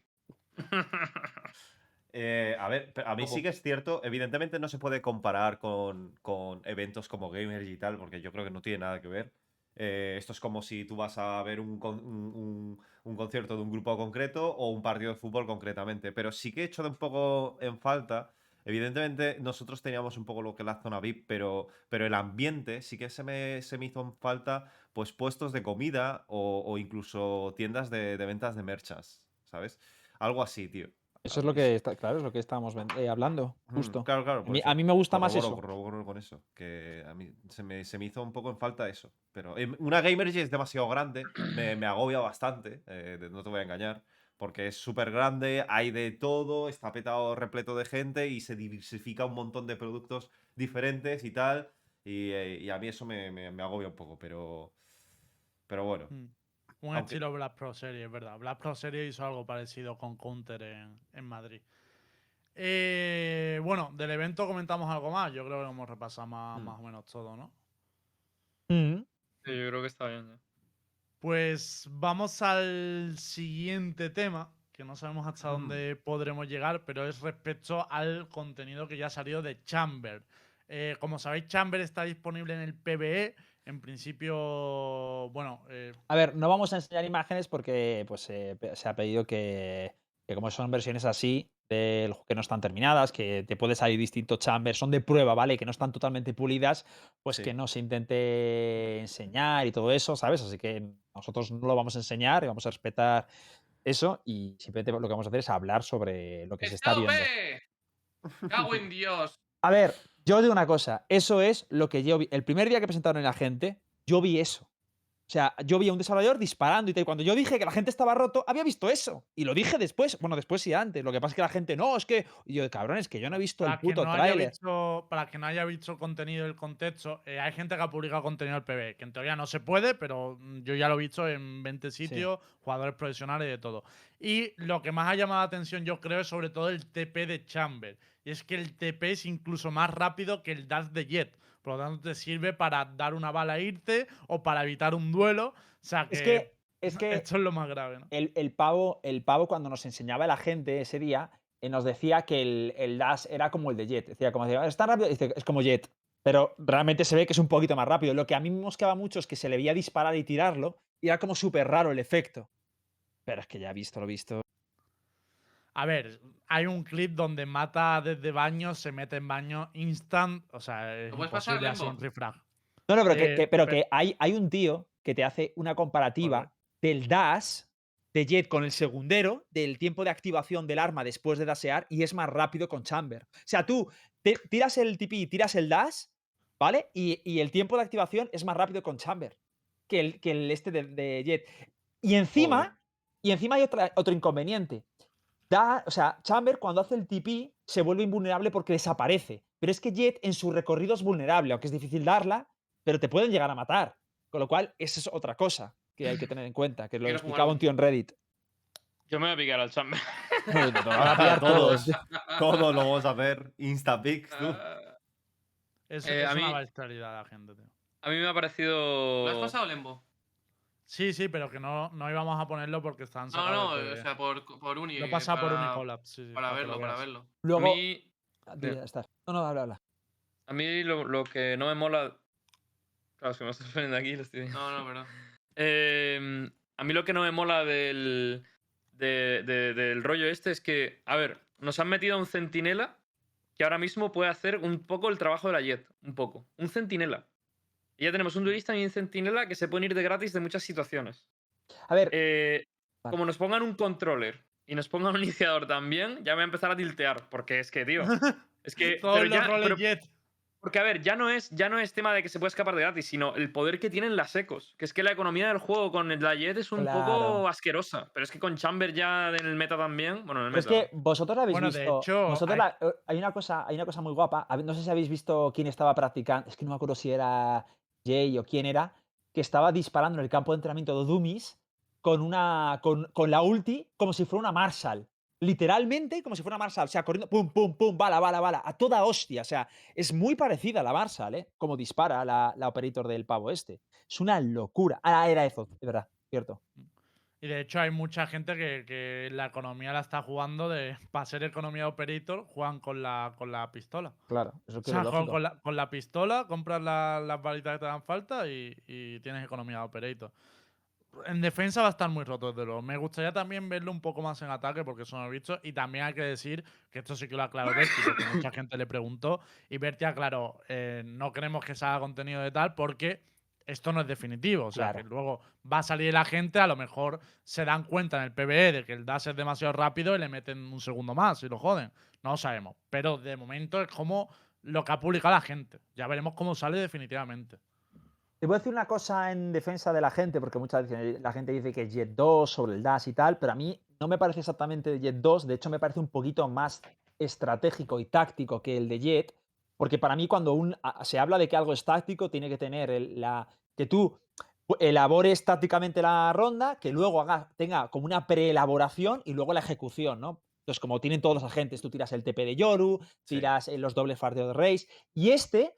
Eh, a ver, a mí sí que es cierto, evidentemente no se puede comparar con, con eventos como Gamer y tal, porque yo creo que no tiene nada que ver. Eh, esto es como si tú vas a ver un, con- un- un- un concierto de un grupo concreto o un partido de fútbol concretamente, pero sí que he hecho de un poco en falta. Evidentemente nosotros teníamos un poco lo que es la zona VIP, pero, pero el ambiente sí que se me, se me hizo en falta pues puestos de comida o, o incluso tiendas de, de ventas de merchas, ¿sabes? Algo así, tío. Eso es lo que está, claro, es lo que estábamos eh, hablando, Mm, justo. Claro, claro. A mí, eso. a mí me gusta más eso. corroboro con eso. Que a mí se me, se me hizo un poco en falta eso. Pero em, una Gamergy es demasiado grande. Me, me agobia bastante. eh, no te voy a engañar. Porque es súper grande, hay de todo, está petado repleto de gente y se diversifica un montón de productos diferentes y tal. Y, eh, y a mí eso me, me- me agobia un poco, pero. Pero bueno. Mm. Un Aunque- estilo Black Pro Series, es verdad. Black Pro Series hizo algo parecido con Counter en, en Madrid. Eh, bueno, del evento comentamos algo más. Yo creo que hemos repasado más, Mm. más o menos todo, ¿no? Mm. Sí, yo creo que está bien. ya. Pues vamos al siguiente tema, que no sabemos hasta Mm. dónde podremos llegar, pero es respecto al contenido que ya ha salido de Chamber. Eh, como sabéis, Chamber está disponible en el PBE. En principio, bueno, eh, A ver, no vamos a enseñar imágenes porque pues, eh, se ha pedido que, que como son versiones así, del que no están terminadas, que te puede salir distinto chamber, son de prueba, ¿vale? Que no están totalmente pulidas, pues Sí. que no se intente enseñar y todo eso, ¿sabes? Así que nosotros no lo vamos a enseñar y vamos a respetar eso y simplemente lo que vamos a hacer es hablar sobre lo que se está ¡Estado viendo. ¡Cago en Dios! A ver, yo os digo una cosa, eso es lo que yo vi. El primer día que presentaron en la gente, yo vi eso. O sea, yo vi a un desarrollador disparando y tal. y Cuando yo dije que la gente estaba roto, había visto eso. Y lo dije después. Bueno, después y antes. Lo que pasa es que la gente, no, es que. Y yo, cabrón, es que yo no he visto el para, que puto no haya tráiler. visto, para que no haya visto contenido del contexto, eh, hay gente que ha publicado contenido del PBE, que en teoría no se puede, pero mm, yo ya lo he visto en 20 sitios, jugadores profesionales y de todo. Y lo que más ha llamado la atención, yo creo, es sobre todo el TP de Chamber. Y es que el TP es incluso más rápido que el dash de Jet. Por lo tanto, te sirve para dar una bala e irte o para evitar un duelo. O sea que, Es que, es que esto es lo más grave, ¿no? el, el pavo, el pavo, cuando nos enseñaba la gente ese día, eh, nos decía que el, el dash era como el de Jet. Decía, como decía, es tan rápido, dice, es como Jet. Pero realmente se ve que es un poquito más rápido. Lo que a mí me mosqueaba mucho es que se le veía disparar y tirarlo, y era como súper raro el efecto. Pero es que ya visto lo visto. A ver, hay un clip donde mata desde baño, se mete en baño instant. O sea, es ¿Lo puedes pasar, imposible así un refrag. No, no, pero, que, Eh, que- pero pe- que hay, hay un tío que te hace una comparativa del dash de Jet con el segundero, del tiempo de activación del arma después de dashear, y es más rápido con Chamber. O sea, tú te- tiras el TP y tiras el dash, ¿vale? Y, y el tiempo de activación es más rápido con Chamber que el, que el este de, de Jet. Y encima, Joder. y encima hay otra, otro inconveniente. Da, o sea, Chamber cuando hace el TP se vuelve invulnerable porque desaparece. Pero es que Jet en su recorrido es vulnerable, aunque es difícil darla, pero te pueden llegar a matar. Con lo cual, esa es otra cosa que hay que tener en cuenta, que lo Quiero explicaba un tío en Reddit. Yo me voy a picar al chamber. Te lo van a pillar todos. Todos lo vamos a ver. Instapics, tú. Ah, Es, Eh, es a una mí- la gente, tío. A mí me ha parecido. ¿Lo has pasado, Lembo? Sí, sí, pero que no, no íbamos a ponerlo porque están No, no, de o sea, por, por Uni. Lo pasa por Unicolab, sí, sí, Para verlo, lo para verlo. Luego. A mí, Ah, Bien. ya está. No, no, habla, habla. a mí lo, lo que no me mola. Claro, es que me estoy poniendo aquí, lo estoy viendo. No, no, perdón. Em, a mí lo que no me mola del, de- de- del rollo este es que, a ver, nos han metido a un centinela que ahora mismo puede hacer un poco el trabajo de la Jet. Un poco. Un centinela. Y ya tenemos un duelista y un centinela que se pueden ir de gratis de muchas situaciones. A ver, Eh, Vale. Como nos pongan un controller y nos pongan un iniciador también, ya voy a empezar a tiltear. Porque es que, tío. Es que. Todos pero los ya- roles pero- Jet. porque, a ver, ya no, es, ya no es tema de que se puede escapar de gratis, sino el poder que tienen las ecos. Que es que la economía del juego con la Jet es un Claro. poco asquerosa. Pero es que con Chamber ya en el meta también. Bueno, en el Pero es meta. que vosotros habéis Bueno, de visto. hecho, vosotros hay- la- eh, hay, una cosa, hay una cosa muy guapa. No sé si habéis visto quién estaba practicando. Es que no me acuerdo si era Jay o quién era. Que estaba disparando en el campo de entrenamiento de Dummies con una. con, con la ulti como si fuera una Marshall. Literalmente como si fuera una Marshall. O sea, corriendo. Pum, pum, pum, bala, bala, bala. A toda hostia. O sea, es muy parecida a la Marshall, ¿eh? Como dispara la, la operator del pavo este. Es una locura. Ah, era eso, de verdad, cierto. Y de hecho hay mucha gente que, que la economía la está jugando de. Para ser economía operator, juegan con la, con la pistola. Claro, eso O que sea, es con, la, con la pistola, compras la- las balitas que te dan falta y, y tienes economía operator. En defensa va a estar muy roto, desde luego. Me gustaría también verlo un poco más en ataque, porque eso no he visto. Y también hay que decir que esto sí que lo aclaró Berti, porque mucha gente le preguntó. Y Berti aclaró: eh, no queremos que se haga contenido de tal, porque esto no es definitivo. O sea, Claro. que luego va a salir la gente, a lo mejor se dan cuenta en el PvE de que el dash es demasiado rápido y le meten un segundo más y lo joden. No lo sabemos. Pero de momento es como lo que ha publicado la gente. Ya veremos cómo sale definitivamente. Te voy a decir una cosa en defensa de la gente, porque muchas veces la gente dice que Jet 2 sobre el Dash y tal, pero a mí no me parece exactamente Jet 2, de hecho me parece un poquito más estratégico y táctico que el de Jet, porque para mí cuando un, se habla de que algo es táctico, tiene que tener el- la, que tú elabores tácticamente la ronda, que luego haga, tenga como una preelaboración y luego la ejecución, ¿no? Entonces, como tienen todos los agentes, tú tiras el TP de Yoru, tiras eh, los dobles fardeos de Reis, y este,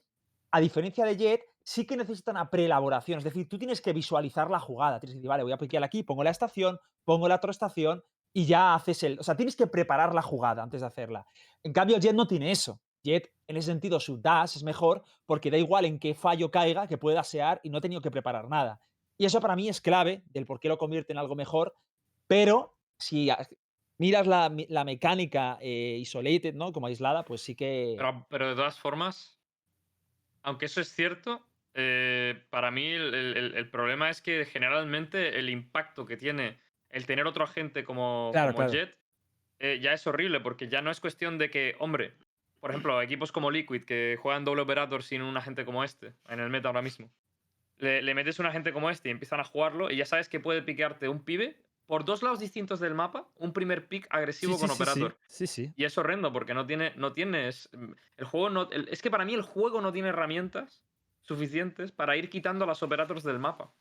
a diferencia de Jet, sí que necesita una preelaboración. Es decir, tú tienes que visualizar la jugada. Tienes que decir, vale, voy a piquear aquí, pongo la estación, pongo la otra estación y ya haces el. O sea, tienes que preparar la jugada antes de hacerla. En cambio, Jet no tiene eso. Jet, en ese sentido, su dash es mejor porque da igual en qué fallo caiga, que pueda asear y no ha tenido que preparar nada. Y eso para mí es clave del por qué lo convierte en algo mejor. Pero si miras la, la mecánica eh, isolated, ¿no? Como aislada, pues sí que. Pero, pero de todas formas, aunque eso es cierto, eh, para mí el, el- el- el problema es que generalmente el impacto que tiene el tener otro agente como, Claro, como claro. Jet eh, ya es horrible, porque ya no es cuestión de que, hombre, por ejemplo, equipos como Liquid que juegan doble operator sin un agente como este, en el meta ahora mismo, le, le metes un agente como este y empiezan a jugarlo y ya sabes que puede piquearte un pibe por dos lados distintos del mapa, un primer pick agresivo con operator. Sí, sí. Y es horrendo porque no tiene, no tienes. El juego no. el- es que para mí el juego no tiene herramientas suficientes para ir quitando a las operators del mapa.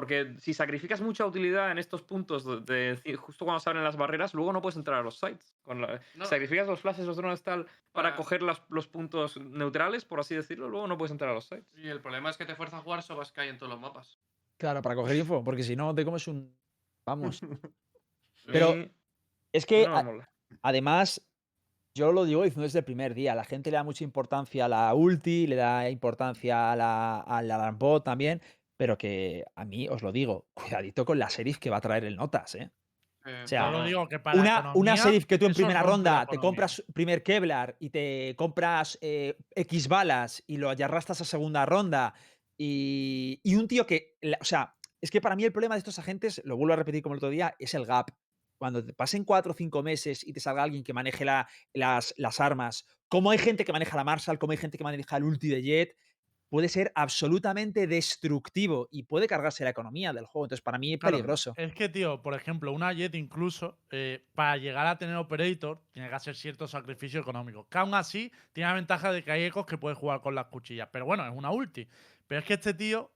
Porque si sacrificas mucha utilidad en estos puntos, de, justo cuando se abren las barreras, luego no puedes entrar a los sites. Con la- No. Sacrificas los flashes, los drones tal, para Para- coger las- los puntos neutrales, por así decirlo, luego no puedes entrar a los sites. Y el problema es que te fuerza a jugar Sobaskai en todos los mapas. Claro, para coger info, porque si no te comes un. Vamos. Pero es que no además, yo lo digo diciendo desde el primer día, la gente le da mucha importancia a la ulti, le da importancia a la, a la alarm bot también, pero que a mí os lo digo, cuidadito con la serif que va a traer el Notas, ¿eh? Eh, O sea, lo digo que para Una, una serif que tú en primera ronda te compras primer Kevlar y te compras eh, X balas y lo arrastras a segunda ronda y, y un tío que, o sea, es que para mí el problema de estos agentes, lo vuelvo a repetir como el otro día, es el gap. Cuando te pasen cuatro o cinco meses y te salga alguien que maneje la- las, las armas, como hay gente que maneja la Marshall, como hay gente que maneja el ulti de Jet, puede ser absolutamente destructivo y puede cargarse la economía del juego. Entonces, para mí es Claro, peligroso. Es que, tío, por ejemplo, una Jet incluso, eh, para llegar a tener Operator, tiene que hacer cierto sacrificio económico. Que aún así, tiene la ventaja de que hay ecos que puede jugar con las cuchillas. Pero bueno, es una ulti. Pero es que este tío,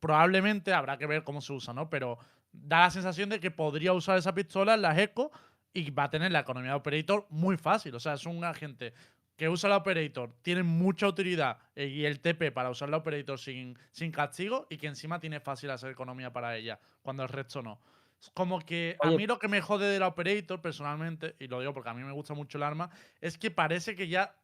probablemente, habrá que ver cómo se usa, ¿no? Pero da la sensación de que podría usar esa pistola en las ecos y va a tener la economía de Operator muy fácil. O sea, es un agente que usa la Operator, tiene mucha utilidad eh, y el TP para usar la Operator sin, sin castigo y que encima tiene fácil hacer economía para ella, cuando el resto no. Es como que a mí lo que me jode de la Operator personalmente, y lo digo porque a mí me gusta mucho el arma, es que parece que ya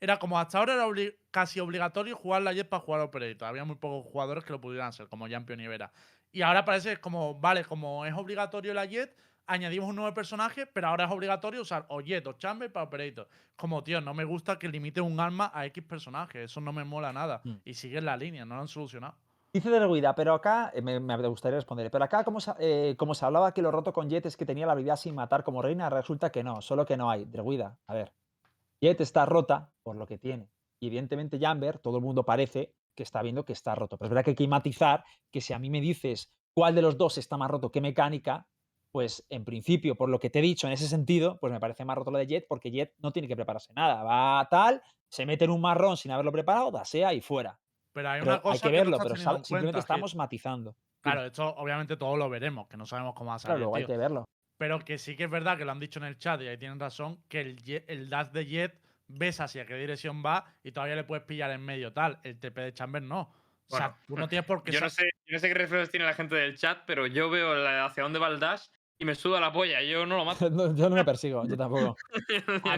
era como hasta ahora era obli- casi obligatorio jugar la Jet para jugar a Operator. Había muy pocos jugadores que lo pudieran hacer, como Jampion y Vera. Y ahora parece como, vale, como es obligatorio la Jet, añadimos un nuevo personaje, pero ahora es obligatorio usar o Jet o Chamber para Operator. Como, tío, no me gusta que limite un arma a X personaje. Eso no me mola nada. Mm. Y sigue en la línea, no lo han solucionado. Dice de Reguida, pero acá, eh, me, me gustaría responder, pero acá como se, eh, como se hablaba que lo roto con Jet es que tenía la habilidad sin matar como reina, resulta que no, solo que no hay. Reguida, a ver, Jet está rota por lo que tiene. Y evidentemente Jamber, todo el mundo parece que está viendo que está roto. Pero es verdad que hay que matizar que si a mí me dices cuál de los dos está más roto que mecánica, pues en principio, por lo que te he dicho en ese sentido, pues me parece más roto lo de Jet, porque Jet no tiene que prepararse nada. Va tal, se mete en un marrón sin haberlo preparado, dasea y fuera. Pero hay Pero una cosa hay que verlo, pero simplemente cuenta, estamos Hit. matizando. Claro, esto obviamente todo lo veremos, que no sabemos cómo va a salir. Claro, luego hay tío. que verlo. Pero que sí que es verdad que lo han dicho en el chat y ahí tienen razón, que el, Jet- el dash de Jet ves hacia qué dirección va y todavía le puedes pillar en medio tal. El TP de Chamber no. O sea, Bueno, tú no tienes por qué Yo no, sé, yo no sé qué reflejos tiene la gente del chat, pero yo veo la- hacia dónde va el dash y me suda la polla. Yo no lo mato. No, yo no me persigo, yo tampoco.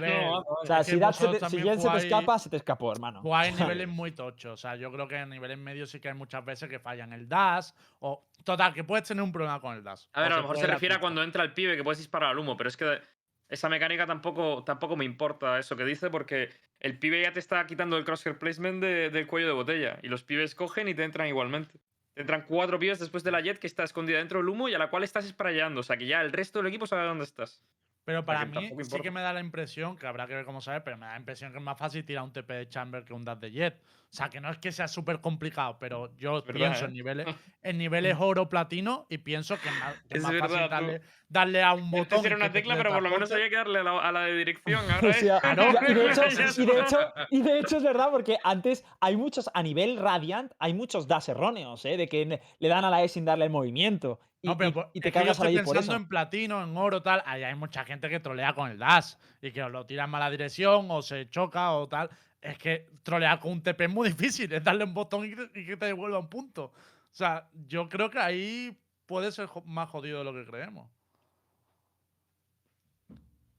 Ver, O sea, si, se te, si se te escapa, se te escapó, hermano. En niveles muy tochos. O sea, yo creo que en niveles medios sí que hay muchas veces que fallan el dash. O. Total, que puedes tener un problema con el dash. A ver, a lo mejor se refiere a cuando entra el pibe que puedes disparar al humo, pero es que esa mecánica tampoco, tampoco me importa eso que dice, porque el pibe ya te está quitando el crosshair placement de- del cuello de botella. Y los pibes cogen y te entran igualmente. Te entran cuatro pibes después de la jet que está escondida dentro del humo y a la cual estás sprayando. O sea que ya el resto del equipo sabe dónde estás. Pero para mí sí que me da la impresión, que habrá que ver cómo sabe, pero me da la impresión que es más fácil tirar un TP de Chamber que un dash de Jet. O sea, que no es que sea súper complicado, pero yo verdad, pienso ¿eh? en niveles, en niveles oro platino y pienso que, es más- que es más fácil verdad, tú. darle, darle a un botón. Era una te tecla, pero por lo menos había que darle a la, a la de dirección. Ahora O es- sea, Claro. ya- y, de hecho, y, de hecho, y de hecho es verdad, porque antes hay muchos, a nivel Radiant, hay muchos dash erróneos, ¿eh? de que le dan a la E sin darle el movimiento. Y, No, pero y- por- y te es que yo cargas a la estoy por pensando eso. en platino, en oro, tal. Ahí hay mucha gente que trolea con el dash y que os lo tira en mala dirección o se choca o tal. Es que trolear con un TP es muy difícil, es darle un botón y que, y que te devuelva un punto. O sea, yo creo que ahí puede ser más jodido de lo que creemos.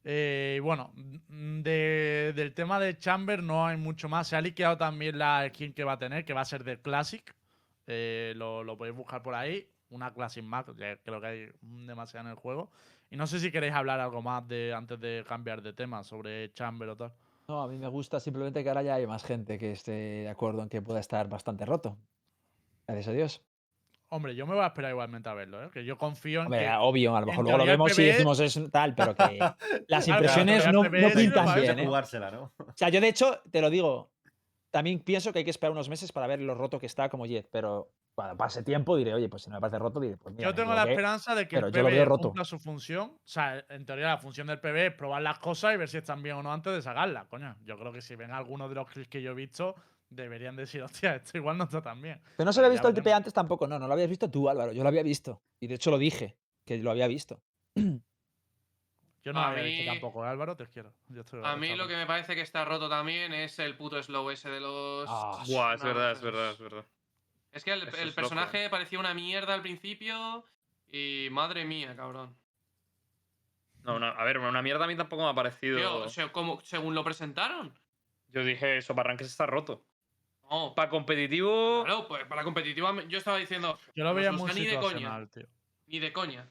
Eh, bueno, mm, de- del tema de Chamber no hay mucho más. Se ha liqueado también la skin que va a tener, que va a ser de Classic. Eh, lo, lo podéis buscar por ahí. Una Classic Mac, ya creo que hay demasiado en el juego. Y no sé si queréis hablar algo más de antes de cambiar de tema sobre Chamber o tal. No, a mí me gusta simplemente que ahora ya hay más gente que esté de acuerdo en que pueda estar bastante roto. Gracias a Dios. Hombre, yo me voy a esperar igualmente a verlo, ¿eh? que yo confío en Hombre, que. obvio, a lo mejor luego lo vemos y PvE decimos es tal, pero que las Claro, impresiones no, PvE no pintan bien, ¿eh? jugársela, ¿no? O sea, yo de hecho, te lo digo, también pienso que hay que esperar unos meses para ver lo roto que está como Jet, pero cuando pase tiempo diré, oye, pues si no me parece roto, diré, pues mira, Yo tengo la esperanza de que pero el lo roto. cumpla su función. O sea, en teoría la función del PvE es probar las cosas y ver si están bien o no antes de sacarlas, coño. Yo creo que si ven algunos de los clips que yo he visto, deberían decir, hostia, esto igual no está tan bien. Pero no se había ya visto el TP antes tampoco, no, no lo habías visto tú, Álvaro, yo lo había visto. Y de hecho lo dije, que lo había visto. Yo no A lo había visto mí- tampoco, ¿eh, Álvaro, te quiero. Yo estoy- A mí lo que me parece que está roto también es el puto slow ese de los. Ah, Buah, es No, verdad, es verdad, es verdad. Es que el, Eso el es loco, personaje parecía una mierda al principio. Y madre mía, cabrón. No, una- a ver, una mierda a mí tampoco me ha parecido. Tío, se- como- según lo presentaron. Yo dije, eso para arranques está roto. No, Para competitivo. claro, pues para competitiva me- yo estaba diciendo. Yo lo no veía muy usa ni de coña. situacional, tío. Ni de coña.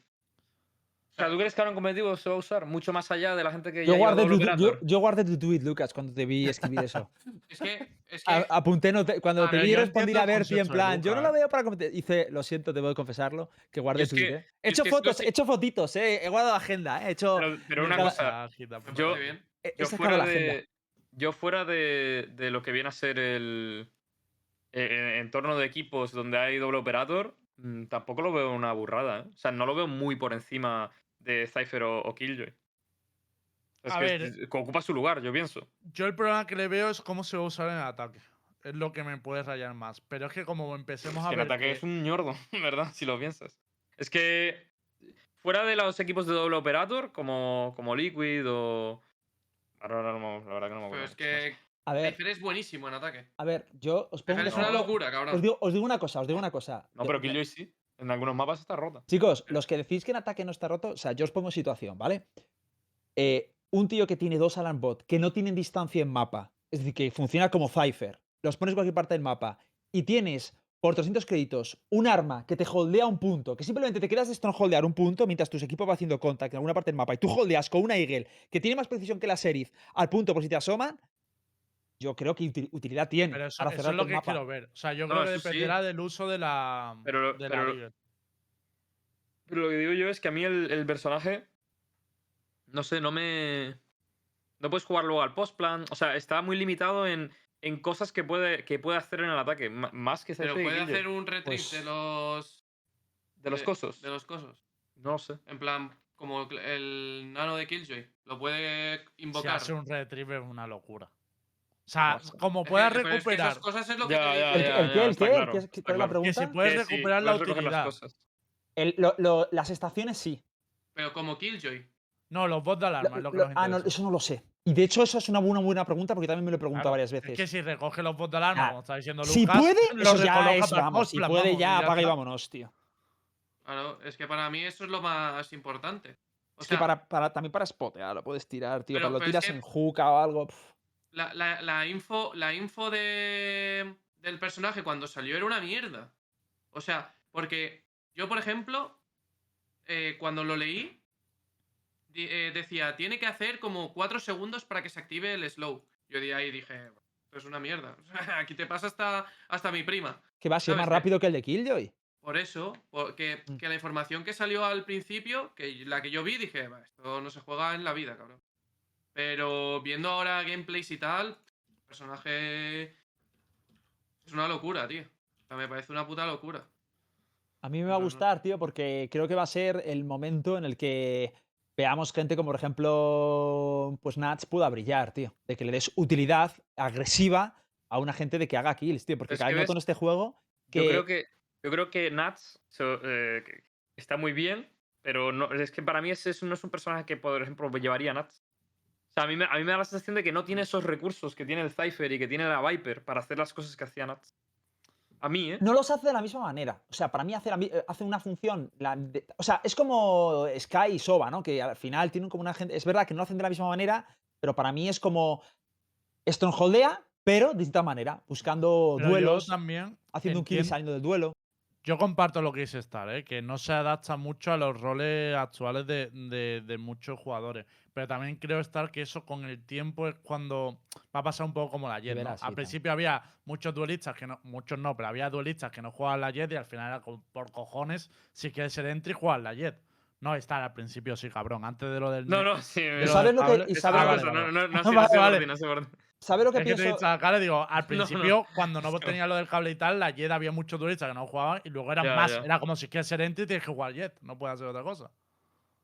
O sea, ¿tú crees que ahora en competitivo se va a usar mucho más allá de la gente que Yo ya guardé, lleva tu, yo, yo guardé tu tweet, Lucas, cuando te vi escribir eso. Es que. Es que A- apunté, no te- cuando A te ver, vi entiendo a el Berti en plan, yo no lo veo para competir. Hice, lo siento, te voy a confesarlo, que guardé es tweet, que- ¿eh. He hecho fotos, que- he hecho fotitos, ¿eh? He guardado agenda, ¿eh? He hecho... Pero, pero una Cada- cosa, Ah, me yo- parece bien. he- he yo sacado fuera la de. Yo fuera de, de lo que viene a ser el. eh, entorno de equipos donde hay doble operator, mm, tampoco lo veo una burrada, ¿eh? O sea, no lo veo muy por encima de Cypher o, o Killjoy. Es A que ver. es- ocupa su lugar, yo pienso. Yo el problema que le veo es cómo se va a usar en el ataque. Es lo que me puede rayar más. Pero es que como empecemos Es a que el ver. ataque que- es un ñordo, ¿verdad? Si lo piensas. Es que fuera de los equipos de doble operator, como, como Liquid o. Ahora, no, la verdad que no me Pero acuerdo. es mucho más. que. A ver, Cypher es buenísimo en ataque. a ver, yo os pongo es una locura, Os cabrón. digo, os digo una cosa, os digo una cosa. No, pero Killjoy sí. En algunos mapas está rota. Chicos, los que decís que en ataque no está roto, o sea, yo os pongo situación, ¿vale? Eh, un tío que tiene dos Alan Bot que no tienen distancia en mapa, es decir, que funciona como Cypher, los pones en cualquier parte del mapa y tienes por 300 créditos, un arma que te holdea un punto, que simplemente te quedas de strongholdear un punto mientras tu equipo va haciendo contact en alguna parte del mapa y tú holdeas con una Eagle que tiene más precisión que la Serif al punto por si te asoman, yo creo que uti- utilidad tiene Pero eso, para eso es lo que mapa. quiero ver. O sea, yo No, creo que sí. dependerá del uso de la. Pero- de la pero-. Pero lo que digo yo es que a mí el, el personaje. No sé, no me. No puedes jugar luego al postplan. O sea, está muy limitado en, en cosas que puede, que puede hacer en el ataque. Más que Pero puede hacer un retrieve Pues- de los. De los cosos. De los cosos. No lo sé. En plan, como el- nano de Killjoy. Lo puede Si invocar. hace un retrieve es una locura. O sea, como Es puedas que- es que recuperar. esas cosas es lo que Ya, te ya. ¿El, ya, el qué? ¿El está qué? claro, ¿Qué- está ¿Cuál es la. Que si pregunta? puedes Que sí, recuperar la puedes recoger las utilidad. cosas. El- lo- lo- las estaciones sí. Pero como Killjoy. No, los bots de Lo- alarma es lo que lo- nos ah, no, eso no lo sé. Y de hecho, eso es una buena, buena pregunta porque también me lo he preguntado Claro, varias veces. Es que si recoge los bots de alarma, Ah, como está diciendo Lucas. si puede, eso ya es, vamos, si puede vamos, ya, apaga y vámonos, tío. Claro, es que para mí eso es lo más importante. O Es sea, que para, para, también para spotear lo puedes tirar, tío. Pero- pero lo es tiras que- en hookah o algo. pf. La, la- la info, la info de, del personaje cuando salió era una mierda. O sea, porque yo, por ejemplo, eh, cuando lo leí, eh, decía, tiene que hacer como 4 segundos para que se active el slow. Yo de ahí dije, esto es una mierda. Aquí te pasa hasta, hasta mi prima. Que va a ser ¿Sabes más rápido que el de Killjoy. Por eso, porque Mm. que la información que salió al principio, que la que yo vi, dije, "Va, esto no se juega en la vida, cabrón. Pero viendo ahora gameplays y tal, el personaje es una locura, tío. O sea, me parece una puta locura. A mí me va a gustar, tío, porque creo que va a ser el momento en el que veamos gente como, por ejemplo, pues Nats pueda brillar, tío. De que le des utilidad agresiva a una gente de que haga kills, tío. Porque cada vez ves, este juego que. Yo creo que, yo creo que Nats so- eh, está muy bien, pero no, es que para mí ese es- no es un personaje que, por ejemplo, llevaría a Nats. Sea, a mí, me, a mí me da la sensación de que no tiene esos recursos que tiene el Cypher y que tiene la Viper para hacer las cosas que hacía Nats. A mí, ¿eh? No los hace de la misma manera. O sea, para mí hace, eh, hace una función. la de- o sea, es como Sky y Soba, ¿no? Que al final tienen como una gente. Es verdad que no lo hacen de la misma manera, pero para mí es como. Strongholdea, pero de distinta manera. Buscando Pero yo duelos, también haciendo un kill y saliendo del duelo. Yo comparto lo que dice Star, ¿eh? que no se adapta mucho a los roles actuales de, de- de muchos jugadores. Pero también creo estar que eso con el tiempo es cuando va a pasar un poco como la Jet. ¿no? al principio había muchos duelistas que no, muchos no, pero había duelistas que no jugaban la Jet y al final era por cojones, si quieres ser entry, jugar la Jet. No, estar al principio sí, cabrón. Antes de lo del. No, no, sí. ¿Sabes lo que- que- no, no, no, Ah, no no. ¿Sabes lo que Es que te he pienso? cara, digo, al No, no. principio, cuando no tenía lo del cable y tal, la Jet había muchos duelistas que no jugaban y luego eran Ya, más. ya. Era como si quieres ser entry, tienes que jugar Jet, no puedes hacer otra cosa.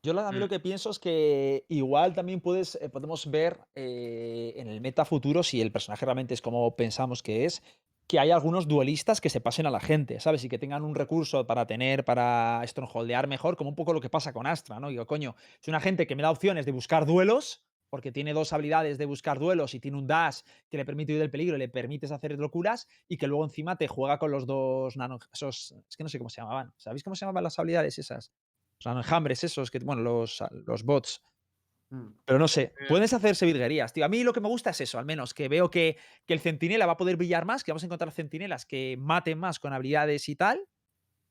Yo a mí lo Mm. que pienso es que igual también puedes, eh, podemos ver eh, en el meta futuro, si el personaje realmente es como pensamos que es, que hay algunos duelistas que se pasen a la gente, ¿sabes? Y que tengan un recurso para tener, para strongholdear mejor, como un poco lo que pasa con Astra, ¿no? Digo, coño, es una gente que me da opciones de buscar duelos, porque tiene dos habilidades de buscar duelos y tiene un dash que le permite huir del peligro y le permites hacer locuras, y que luego encima te juega con los dos nano... Esos, es que no sé cómo se llamaban. ¿Sabéis cómo se llamaban las habilidades esas? Los nanoenjambres esos, que, bueno, los, los bots. Pero no sé, Eh. puedes hacerse virguerías, tío. A mí lo que me gusta es eso, al menos, que veo que, que el centinela va a poder brillar más, que vamos a encontrar centinelas que maten más con habilidades y tal,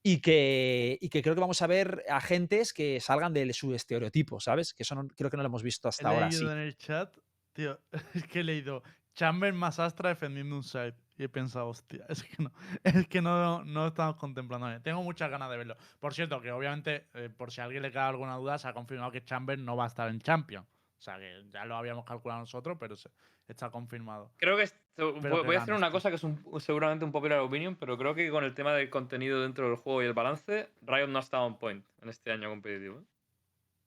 y que, y que creo que vamos a ver agentes que salgan de su estereotipo, ¿sabes? Que eso no- creo que no lo hemos visto hasta he ahora. leído Sí. en el chat, tío, es que he leído Chamber más Astra defendiendo un side. Y he pensado, hostia, es que no, es que no, no estamos contemplando. Tengo muchas ganas de verlo. Por cierto, que obviamente, eh, por si a alguien le queda alguna duda, se ha confirmado que Chamber no va a estar en Champion. O sea, que ya lo habíamos calculado nosotros, pero se- está confirmado. Creo que esto- voy, a hacer una cosa que es un- seguramente un popular opinion, pero creo que con el tema del contenido dentro del juego y el balance, Riot no ha estado on point en este año competitivo. ¿eh?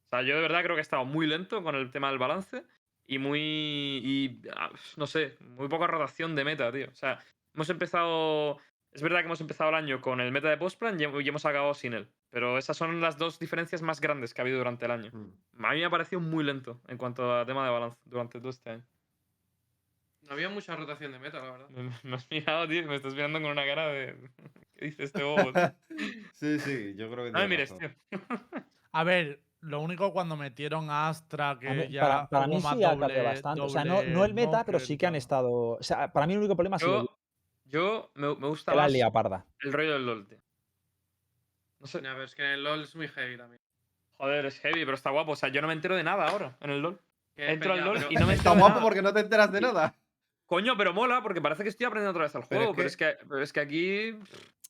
O sea, yo de verdad creo que he estado muy lento con el tema del balance y muy. y ah, no sé, muy poca rotación de meta, tío. O sea, hemos empezado. Es verdad que hemos empezado el año con el meta de postplan y hemos acabado sin él. Pero esas son las dos diferencias más grandes que ha habido durante el año. Mm. A mí me ha parecido muy lento en cuanto a tema de balance durante todo este año. No había mucha rotación de meta, la verdad. Me, me has mirado, tío, me estás mirando con una cara de. ¿Qué dice este bobo? Sí, sí, yo creo que No me mires, tío. A ver, lo único cuando metieron a Astra, que A mí- ya para, para mí sí ha cambiado bastante. O sea, no, no el meta, pero sí que han estado. O sea, para mí el único problema ha sido. Yo, Yo me, me gusta más lía parda. el rollo del LOL, tío. No sé. A ver, es que en el LoL es muy heavy también. Joder, es heavy, pero está guapo. O sea, yo no me entero de nada ahora en el LOL. Entro al peña, LoL pero- y no me Está entero de guapo nada. porque no te enteras de nada. Coño, pero mola, porque parece que estoy aprendiendo otra vez al Pero juego. Pero es que, pero es que aquí.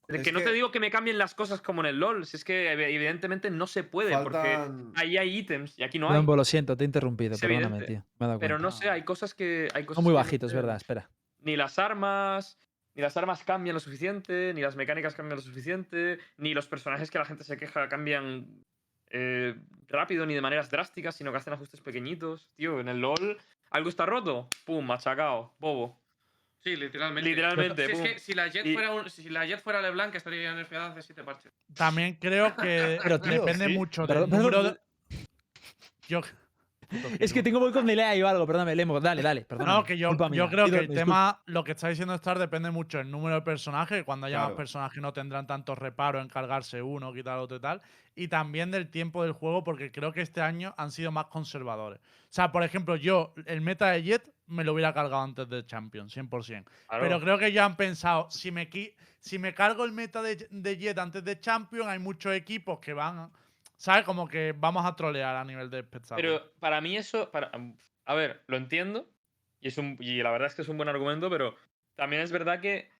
Es que no que- te digo que me cambien las cosas como en el LOL. Si es que ev- evidentemente no se puede, porque ahí hay ítems y aquí no hay. Lo siento, te he interrumpido, Es perdóname, evidente. tío. Me he dado Pero no sé, hay cosas que. Hay cosas Son muy no bajitos. ¿verdad? Espera. Ni las armas. Ni las armas cambian lo suficiente, ni las mecánicas cambian lo suficiente, ni los personajes que la gente se queja cambian eh, rápido ni de maneras drásticas, sino que hacen ajustes pequeñitos. Tío, en el LOL algo está roto, pum, machacado, bobo. Sí, literalmente. Literalmente, Si es que si la Jet, Y- fuera, un- si la Jet fuera LeBlanc estaría ya nerfeada hace 7 parches. También creo que Pero, tío, depende sí. mucho del número de... Yo... Es que tengo voy con delay o algo, perdóname, Lemo. Dale, dale, perdón. No, que yo, yo creo que el tema, lo que está diciendo Star depende mucho del número de personajes, cuando haya Claro. más personajes no tendrán tanto reparo en cargarse uno, quitar otro y tal, y también del tiempo del juego, porque creo que este año han sido más conservadores. O sea, por ejemplo, yo, el meta de Jet me lo hubiera cargado antes de Champion, 100%. Pero creo que ya han pensado, si me, si me cargo el meta de, de Jet antes de Champion, hay muchos equipos que van, ¿sabes? Como que vamos a trolear a nivel de espectáculo. Pero para mí eso, para, a ver, lo entiendo y, es un, y la verdad es que es un buen argumento, pero también es verdad que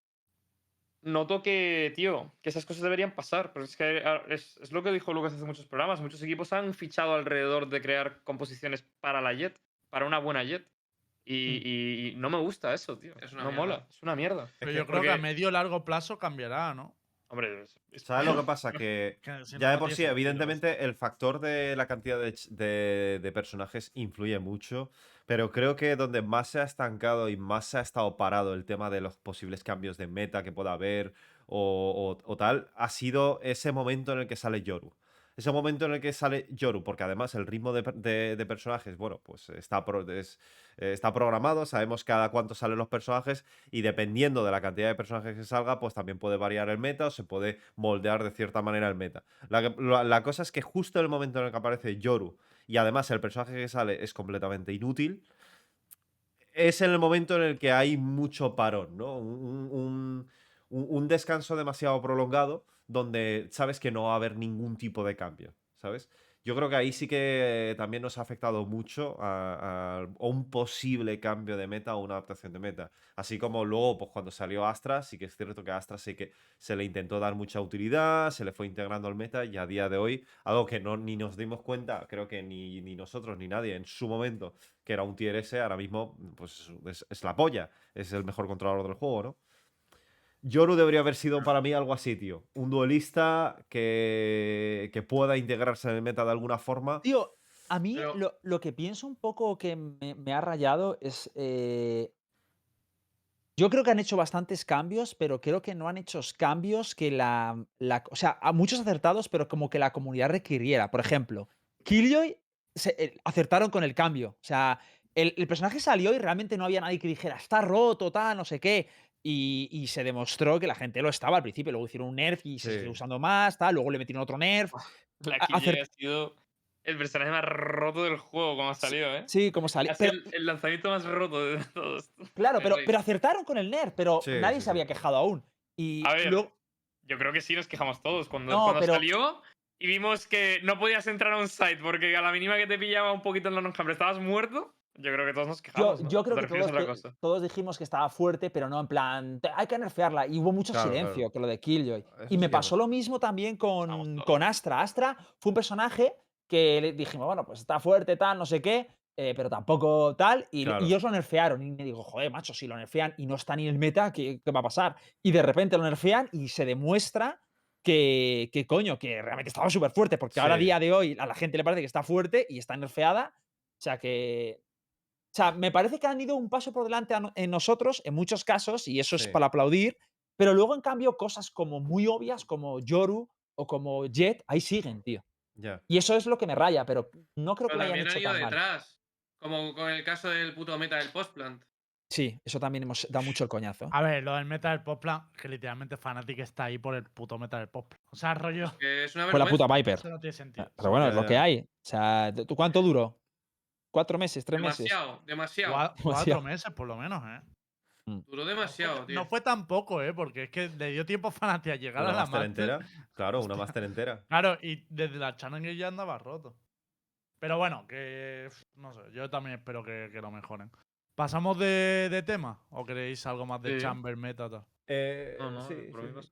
noto que, tío, que esas cosas deberían pasar. Pero es que es, es lo que dijo Lucas hace muchos programas. Muchos equipos han fichado alrededor de crear composiciones para la Jet, para una buena Jet. Y, y- y no me gusta eso, tío. Es una no mierda. mola, es una mierda. Pero yo creo que a porque- medio largo plazo cambiará, ¿no? Hombre, es- es- ¿Sabes lo que pasa? Que ya de por sí, evidentemente, el factor de la cantidad de, de- de personajes influye mucho, pero creo que donde más se ha estancado y más se ha estado parado el tema de los posibles cambios de meta que pueda haber o, o- o tal, ha sido ese momento en el que sale Yoru. Ese momento en el que sale Yoru, porque además el ritmo de, de- personajes, bueno, pues está, pro- eh, está programado, sabemos cada cuánto salen los personajes y dependiendo de la cantidad de personajes que salga, pues también puede variar el meta o se puede moldear de cierta manera el meta. La, la- cosa es que justo en el momento en el que aparece Yoru y además el personaje que sale es completamente inútil, es en el momento en el que hay mucho parón, ¿no? Un- un descanso demasiado prolongado donde sabes que no va a haber ningún tipo de cambio, ¿sabes? Yo creo que ahí sí que también nos ha afectado mucho a, un posible cambio de meta o una adaptación de meta. Así como luego, pues cuando salió Astra, sí que es cierto que Astra sí que se le intentó dar mucha utilidad, se le fue integrando al meta y a día de hoy, algo que no, ni nos dimos cuenta, creo que ni, ni nosotros ni nadie en su momento, que era un tier S, ahora mismo pues es, es la polla, es el mejor controlador del juego, ¿no? Yoru debería haber sido para mí algo así, tío. Un duelista que, que pueda integrarse en el meta de alguna forma. Tío, a mí Pero- lo, lo que pienso un poco que me, me ha rayado es. eh, yo creo que han hecho bastantes cambios, pero creo que no han hecho cambios que la, la- O sea, a muchos acertados, pero como que la comunidad requiriera. Por ejemplo, Killjoy se- eh, acertaron con el cambio. O sea, el, el personaje salió y realmente no había nadie que dijera, está roto, tal, no sé qué. Y, y se demostró que la gente lo estaba al principio. Luego hicieron un nerf y se Sí. siguió usando más, tal. Luego le metieron otro nerf. la ha sido el personaje más roto del juego cuando ha salido, ¿eh? Sí, como salió. Pero, el, el lanzamiento más roto de todos. Claro, pero, pero acertaron con el NERF, pero Sí, nadie sí, se había quejado aún. Y A ver, luego- Yo creo que sí nos quejamos todos. Cuando, No, cuando pero- salió y vimos que no podías entrar a un site porque a la mínima que te pillaba un poquito en la non estabas muerto, yo creo que todos nos yo, quejamos. ¿no? yo ¿O creo que todos, todos dijimos que estaba fuerte, pero no en plan, "Te- hay que nerfearla. Y hubo mucho Claro, silencio claro. con lo de Killjoy. Eso Y sí me que pasó lo mismo también con, con Astra. Astra fue un personaje que le dijimos, bueno, pues está fuerte, tal, no sé qué, eh, pero tampoco tal. Y, y Claro. ellos lo nerfearon. Y me digo, joder, macho, si lo nerfean y no está ni en el meta, ¿qué, qué va a pasar? Y de repente lo nerfean y se demuestra que, que coño, que realmente estaba súper fuerte, porque ahora a Sí. día de hoy a la gente le parece que está fuerte y está nerfeada. O sea que. O sea, me parece que han ido un paso por delante no- en nosotros, en muchos casos, y eso es Sí. para aplaudir. Pero luego, en cambio, cosas como muy obvias, como Yoru o como Jet, ahí siguen, tío. Ya. Y eso es lo que me raya, pero no creo que lo hayan también han hecho ido tan mal. detrás. Como con el caso del puto meta del postplant. Sí, eso también hemos dado mucho el coñazo. A ver, lo del meta del Poplan, que literalmente Fnatic está ahí por el puto meta del Poplan. O sea, rollo. Que es una Fue la puta Viper. Eso no tiene sentido. Pero bueno, es lo que hay. O sea, ¿tú cuánto duró? ¿Cuatro meses? ¿Tres meses? Demasiado, demasiado. Cua- Demasiado. Cuatro meses por lo menos, ¿eh? Duró demasiado, No tío. fue tampoco, ¿eh? Porque es que le dio tiempo a Fnatic a llegar Una a la máster Master. entera. Claro, una máster entera. Claro, y desde la Challenger ya andaba roto. Pero bueno, que. No sé, yo también espero que, que lo mejoren. ¿Pasamos de, de tema? ¿O queréis algo más de Sí. Chamber Meta? Tal? Eh, No, no, sí, por sí.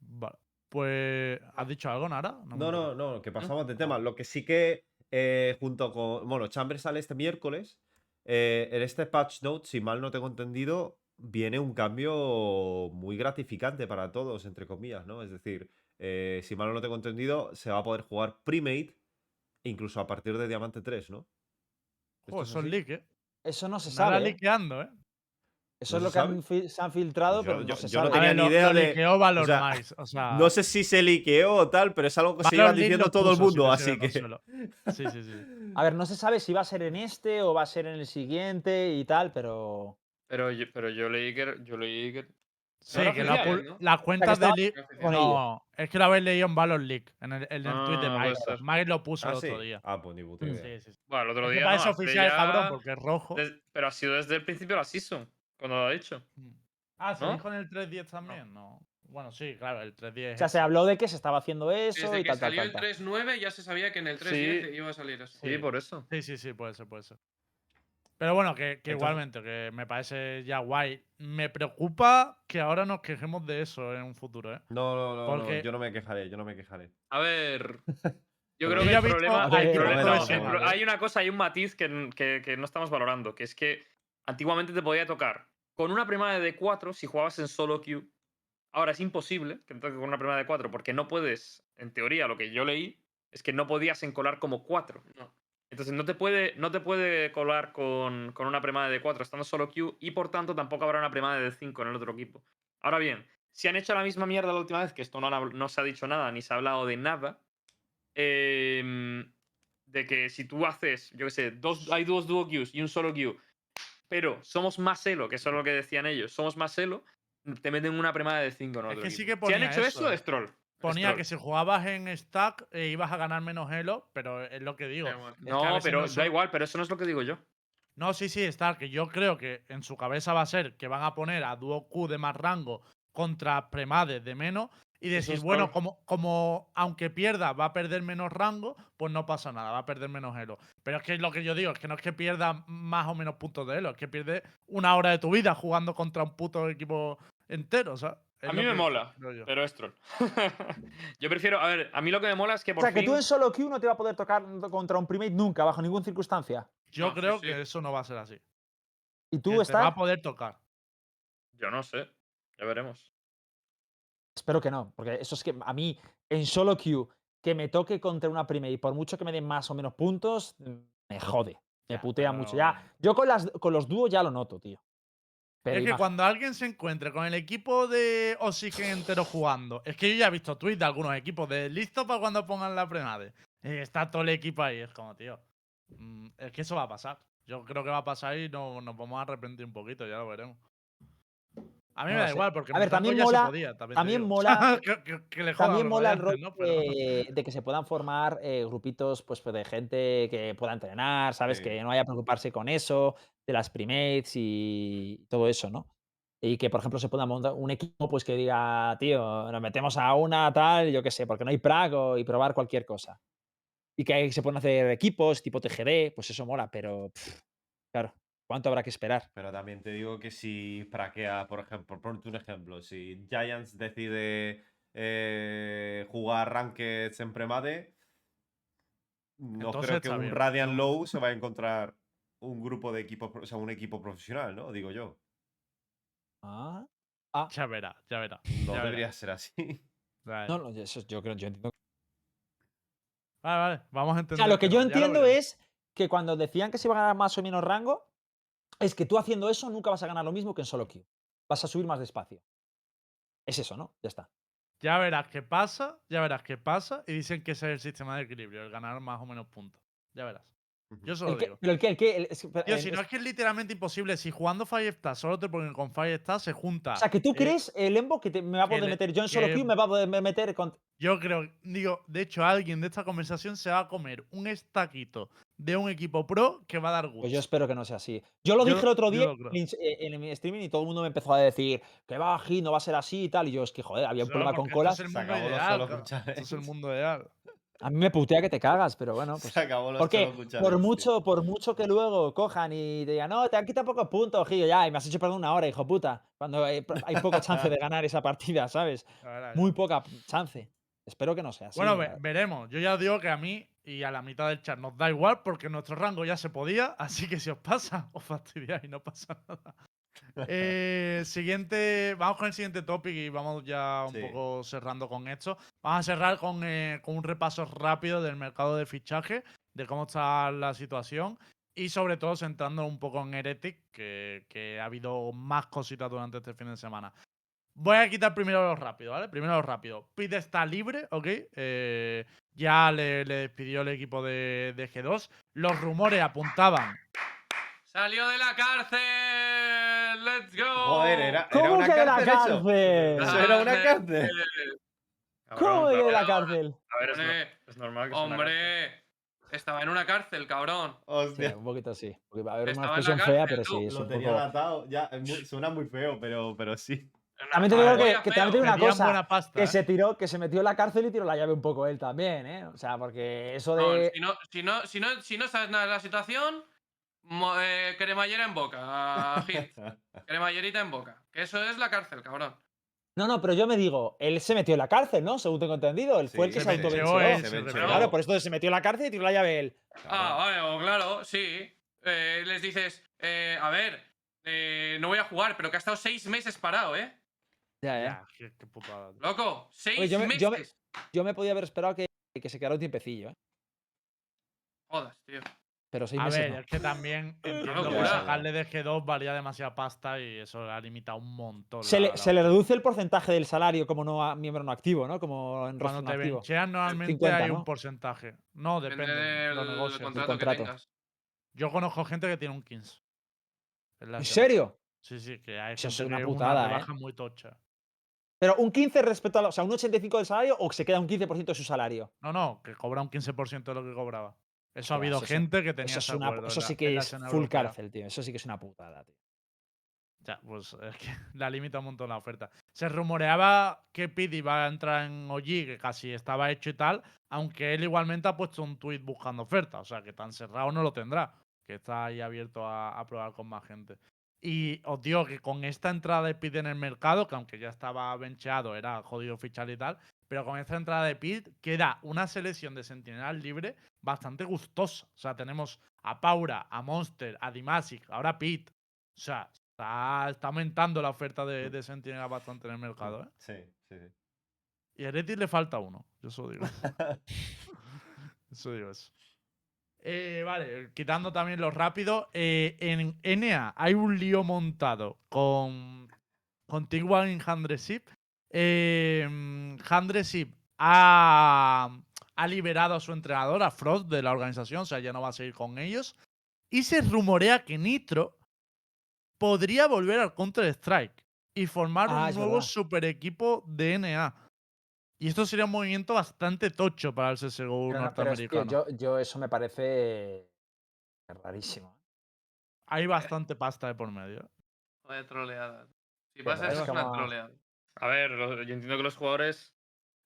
Vale. Pues. ¿Has dicho algo, Nara? No, no, no, que pasamos de tema. Lo que sí que, eh, junto con. Bueno, Chamber sale este miércoles. eh, en este patch note, si mal no tengo entendido, viene un cambio muy gratificante para todos, entre comillas, ¿no? Es decir, eh, si mal no tengo entendido, se va a poder jugar pre-made incluso a partir de Diamante 3, ¿no? ¿Esto Joder, es son leak, ¿eh? Eso no se sabe. liqueando, ¿eh? Eso ¿No es lo que sabe? se han filtrado, Pues yo- pero no yo- se yo no sabe. Tenía ver, ni idea lo de- liqueó Valor o sea, Mice, o sea, No sé si se liqueó o tal, pero es algo que se iba Valor diciendo todo el mundo, así que. Sí, sí, sí. A ver, no se sabe si va a ser en este o va a ser en el siguiente y tal, pero. Pero yo, pero yo leí que. Yo leí que. Sí, que la ¿no? las cuentas de estaba League. No, es que lo habéis leído en Valor League, en el, en el tweet de Ah, Mike. Mike lo puso Ah, el sí. otro día. Ah, pues ni puta idea. Sí, sí, sí. Bueno, el otro Es que día. parece no, oficial, ya cabrón, porque es rojo. des- pero ha sido desde el principio de la season. Cuando lo ha dicho. Ah, ¿se ¿no? dijo en el 3.10 también? No. Bueno, sí, claro, el 3.10. O sea, se habló de que se estaba haciendo eso Desde y que tal, tal, salió tal. el tal. 3.9 ya se sabía que en el 3.10 iba a salir eso. Sí, Sí. por eso. Sí, sí, sí, puede ser, puede ser. Pero bueno, que, que Entonces- igualmente, que me parece ya guay. Me preocupa que ahora nos quejemos de eso en un futuro, ¿eh? No, no, no, no, yo no me quejaré, yo no me quejaré. A ver. Yo creo que el problema. el problema- no, el pro- no. hay una cosa, hay un matiz que, que- que no estamos valorando, que es que antiguamente te podía tocar con una primada de 4 si jugabas en solo queue. Ahora es imposible que te toque con una primada de 4 porque no puedes, en teoría, lo que yo leí es que no podías encolar como 4. No. Entonces no te puede, no te puede colar con, con una primada de 4 estando solo Q y por tanto tampoco habrá una primada de 5 en el otro equipo. Ahora bien, si han hecho la misma mierda la última vez, que esto no, han no se ha dicho nada ni se ha hablado de nada, em, de que si tú haces, yo qué sé, dos, hay dos duo queues y un solo queue, pero somos más elo, que eso es lo que decían ellos, somos más elo, te meten una primada de 5 en Es que sí que Si han ponía hecho eso, eso, eh. es troll. es Ponía troll. que si jugabas en stack eh, ibas a ganar menos elo, pero es lo que digo. No, pero no da igual, pero eso no es lo que digo yo. No, sí, sí, está. Que yo creo que en su cabeza va a ser que van a poner a Duo Q de más rango contra Premades de menos y decir, bueno, como, como aunque pierda va a perder menos rango, pues no pasa nada, va a perder menos elo. Pero es que lo que yo digo es que no es que pierda más o menos puntos de elo, es que pierde una hora de tu vida jugando contra un puto equipo entero, o sea. es A mí me mola, pero es troll. yo prefiero, a ver, a mí lo que me mola es que O por sea, que tú en solo Q no te va a poder tocar contra un primate nunca, bajo ninguna circunstancia. Yo No, creo sí. que eso no va a ser así. Y Que tú te va estás. a poder tocar. Yo no sé, ya veremos. Espero que no, porque eso es que a mí en solo queue que me toque contra una primate y por mucho que me den más o menos puntos, mm, me jode. Me putea mucho. Ya, yo con, las, con los dúos ya lo noto, tío. Pero es que cuando alguien se encuentre con el equipo de Oxygen entero jugando, es que yo ya he visto tweets de algunos equipos de listo para cuando pongan la premade. Y está todo el equipo ahí, es como, tío. mm, Es que eso va a pasar. Yo creo que va a pasar y no, nos vamos a arrepentir un poquito, ya lo veremos. A mí No me da sé. igual, porque A ver, también mola- podía, también, también mola- que, que- que le También mola el rollo ¿no? Pero- de, de que se puedan formar eh, grupitos pues, de gente que pueda entrenar, ¿sabes? Sí. Que no haya preocuparse con eso, de las primates y todo eso, ¿no? Y que, por ejemplo, se pueda montar un equipo pues, que diga, tío, nos metemos a una tal, yo qué sé, porque no hay prago y probar cualquier cosa. Y que se pueden hacer equipos tipo TGD, pues eso mola, pero pff, claro, ¿cuánto habrá que esperar? Pero también te digo que si praquea, por ejemplo, por ponerte un ejemplo, si Giants decide eh, jugar Rankeds en Premade, no Entonces creo que un bien. Radiant Low se va a encontrar un grupo de equipos, o sea, un equipo profesional, ¿no? Digo yo. Ah, Ya verá, ya verá. No ya debería verá. ser así. No, no, eso yo creo, yo entiendo vale, vale, vamos a O entender. sea, lo que yo entiendo es que cuando decían que se iba a ganar más o menos rango, es que tú haciendo eso nunca vas a ganar lo mismo que en solo queue. Vas a subir más despacio. Es eso, ¿no? Ya está. Ya verás qué pasa, ya verás qué pasa. Y dicen que ese es el sistema de equilibrio, el ganar más o menos puntos. Ya verás. Yo solo digo. ¿Pero el qué? ¿El qué? El- es- pero, Tío, eh, si no es- es que es literalmente imposible, si jugando Five Stars solo te ponen con Five Stars, se junta. o sea, que tú eh, crees, el Lembo, que te- me va a que poder meter yo en solo que- queue, me va a poder meter con. Yo creo, digo, de hecho, alguien de esta conversación se va a comer un estaquito de un equipo pro que va a dar gusto. Pues yo espero que no sea así. Yo lo Yo- dije el otro día en, eh, mi streaming y todo el mundo me empezó a decir que va, Gil, no va a ser así y tal. Y yo, es que joder, había un problema con colas. Es el mundo ideal. es el mundo ideal. A mí me putea que te cagas, pero bueno, pues. Se acabó los Porque por tío. mucho, por mucho que luego cojan y te digan, no, te han quitado pocos puntos, Gil, ya, y me has hecho perder una hora, hijo puta. Cuando hay, hay poca chance de ganar esa partida, ¿sabes? Verdad, Muy poca chance. Espero que no sea así. Bueno, ve- veremos. Yo ya os digo que a mí y a la mitad del chat nos da igual porque nuestro rango ya se podía, así que si os pasa, os fastidiáis, no pasa nada. Eh, siguiente, vamos con el siguiente topic y vamos ya un Sí. poco cerrando con esto. Vamos a cerrar con, eh, con un repaso rápido del mercado de fichaje, de cómo está la situación y sobre todo centrando un poco en Heretic, que, que ha habido más cositas durante este fin de semana. Voy a quitar primero lo rápido, ¿vale? Primero lo rápido. Pete está libre, ¿ok? Eh, ya le, le despidió el equipo de, de G2. Los rumores apuntaban. ¡Salió de la cárcel! ¡Let's go! Joder, era, era ¿Cómo una que de la cárcel eso. cárcel? Eso era una Cárcel. ¿Cómo que de la cárcel? A ver, es, no- es normal que una. Hombre, estaba en una cárcel, cabrón. Sí, Hostia. un poquito sí. Porque va a haber una Estaba en la expresión fea, cárcel, pero tú. sí, es Lo un tenían poco. atado. Ya, suena muy feo, pero, pero sí. También te digo que, que también te digo una cosa. buena pasta. Que ¿eh? se tiró, que se metió en la cárcel y tiró la llave un poco él también, ¿eh? O sea, porque eso No, de. si, no, si, no, si, no, si no sabes nada de la situación, mo- eh, cremallera en boca, Hit. Cremallerita en boca. Que eso es la cárcel, cabrón. No, no, pero yo me digo, él se metió en la cárcel, ¿no? Según tengo entendido. Él fue el que se autovenció. Claro, por eso se metió en la cárcel y tiró la llave él. Ah, vale, claro, sí. Eh, les dices, eh, a ver, eh, no voy a jugar, pero que ha estado seis meses parado, ¿eh? Ya, Ya, qué, qué putada. Loco, seis Oye, yo me- yo me- meses. Yo me podía haber esperado que, que se quedara un tiempecillo, ¿eh? Jodas, tío. Pero seis A meses ver, no. es que también entiendo que sacarle de G2 valía demasiada pasta y eso le ha limitado un montón. Se la- le, la se le reduce el porcentaje del salario como no a- miembro no activo, ¿no? Como en Cuando no te activo. benchean normalmente 50, hay ¿no? un porcentaje. No, depende. Depende del, lo del negocias. contrato, contrato. que tengas. Yo conozco gente que tiene un 15. Es la ¿En escena. serio? Sí, sí, que hay Eso es gente una que putada, una ¿eh? muy tocha. Pero un 15 respecto a. O sea, un 85 del salario o que se queda un 15% de su salario. No, no, que cobra un 15% de lo que cobraba. Eso ha habido eso es- gente que tenía Eso, es una, acuerdo eso sí que es full europea. cárcel, tío. Eso sí que es una putada, tío. Ya, pues es que la limita un montón la oferta. Se rumoreaba que Pete iba a entrar en OG, que casi estaba hecho y tal, aunque él igualmente ha puesto un tweet buscando oferta, o sea que tan cerrado no lo tendrá, que está ahí abierto a, a probar con más gente. Y os digo que con esta entrada de Pete en el mercado, que aunque ya estaba bencheado, era jodido fichar y tal, pero con esta entrada de Pete queda una selección de sentinelas libre bastante gustosa. O sea, tenemos a Paura, a Monster, a Dimasic, ahora Pete. O sea, está, está aumentando la oferta de, de sentinelas bastante en el mercado, ¿eh? Sí, sí, sí. Y a Heretic le falta uno, yo eso digo. eso digo eso. Eh, vale, quitando también lo rápido. eh, en NA hay un lío montado con, con Tigwan y Handresip. Eh, Handresip ha, ha liberado a su entrenador, a Frost, de la organización, o sea, ya no va a seguir con ellos. Y se rumorea que Nitro podría volver al Counter-Strike y formar Ah, un es nuevo verdad. super equipo de NA. Y esto sería un movimiento bastante tocho para el CSGO Pero, no, pero es, tío, norteamericano. yo, yo eso me parece rarísimo. ¿eh? Hay bastante pasta de por medio. Joder, troleada. Si pasa es eso es una como- troleada. A ver, yo entiendo que los jugadores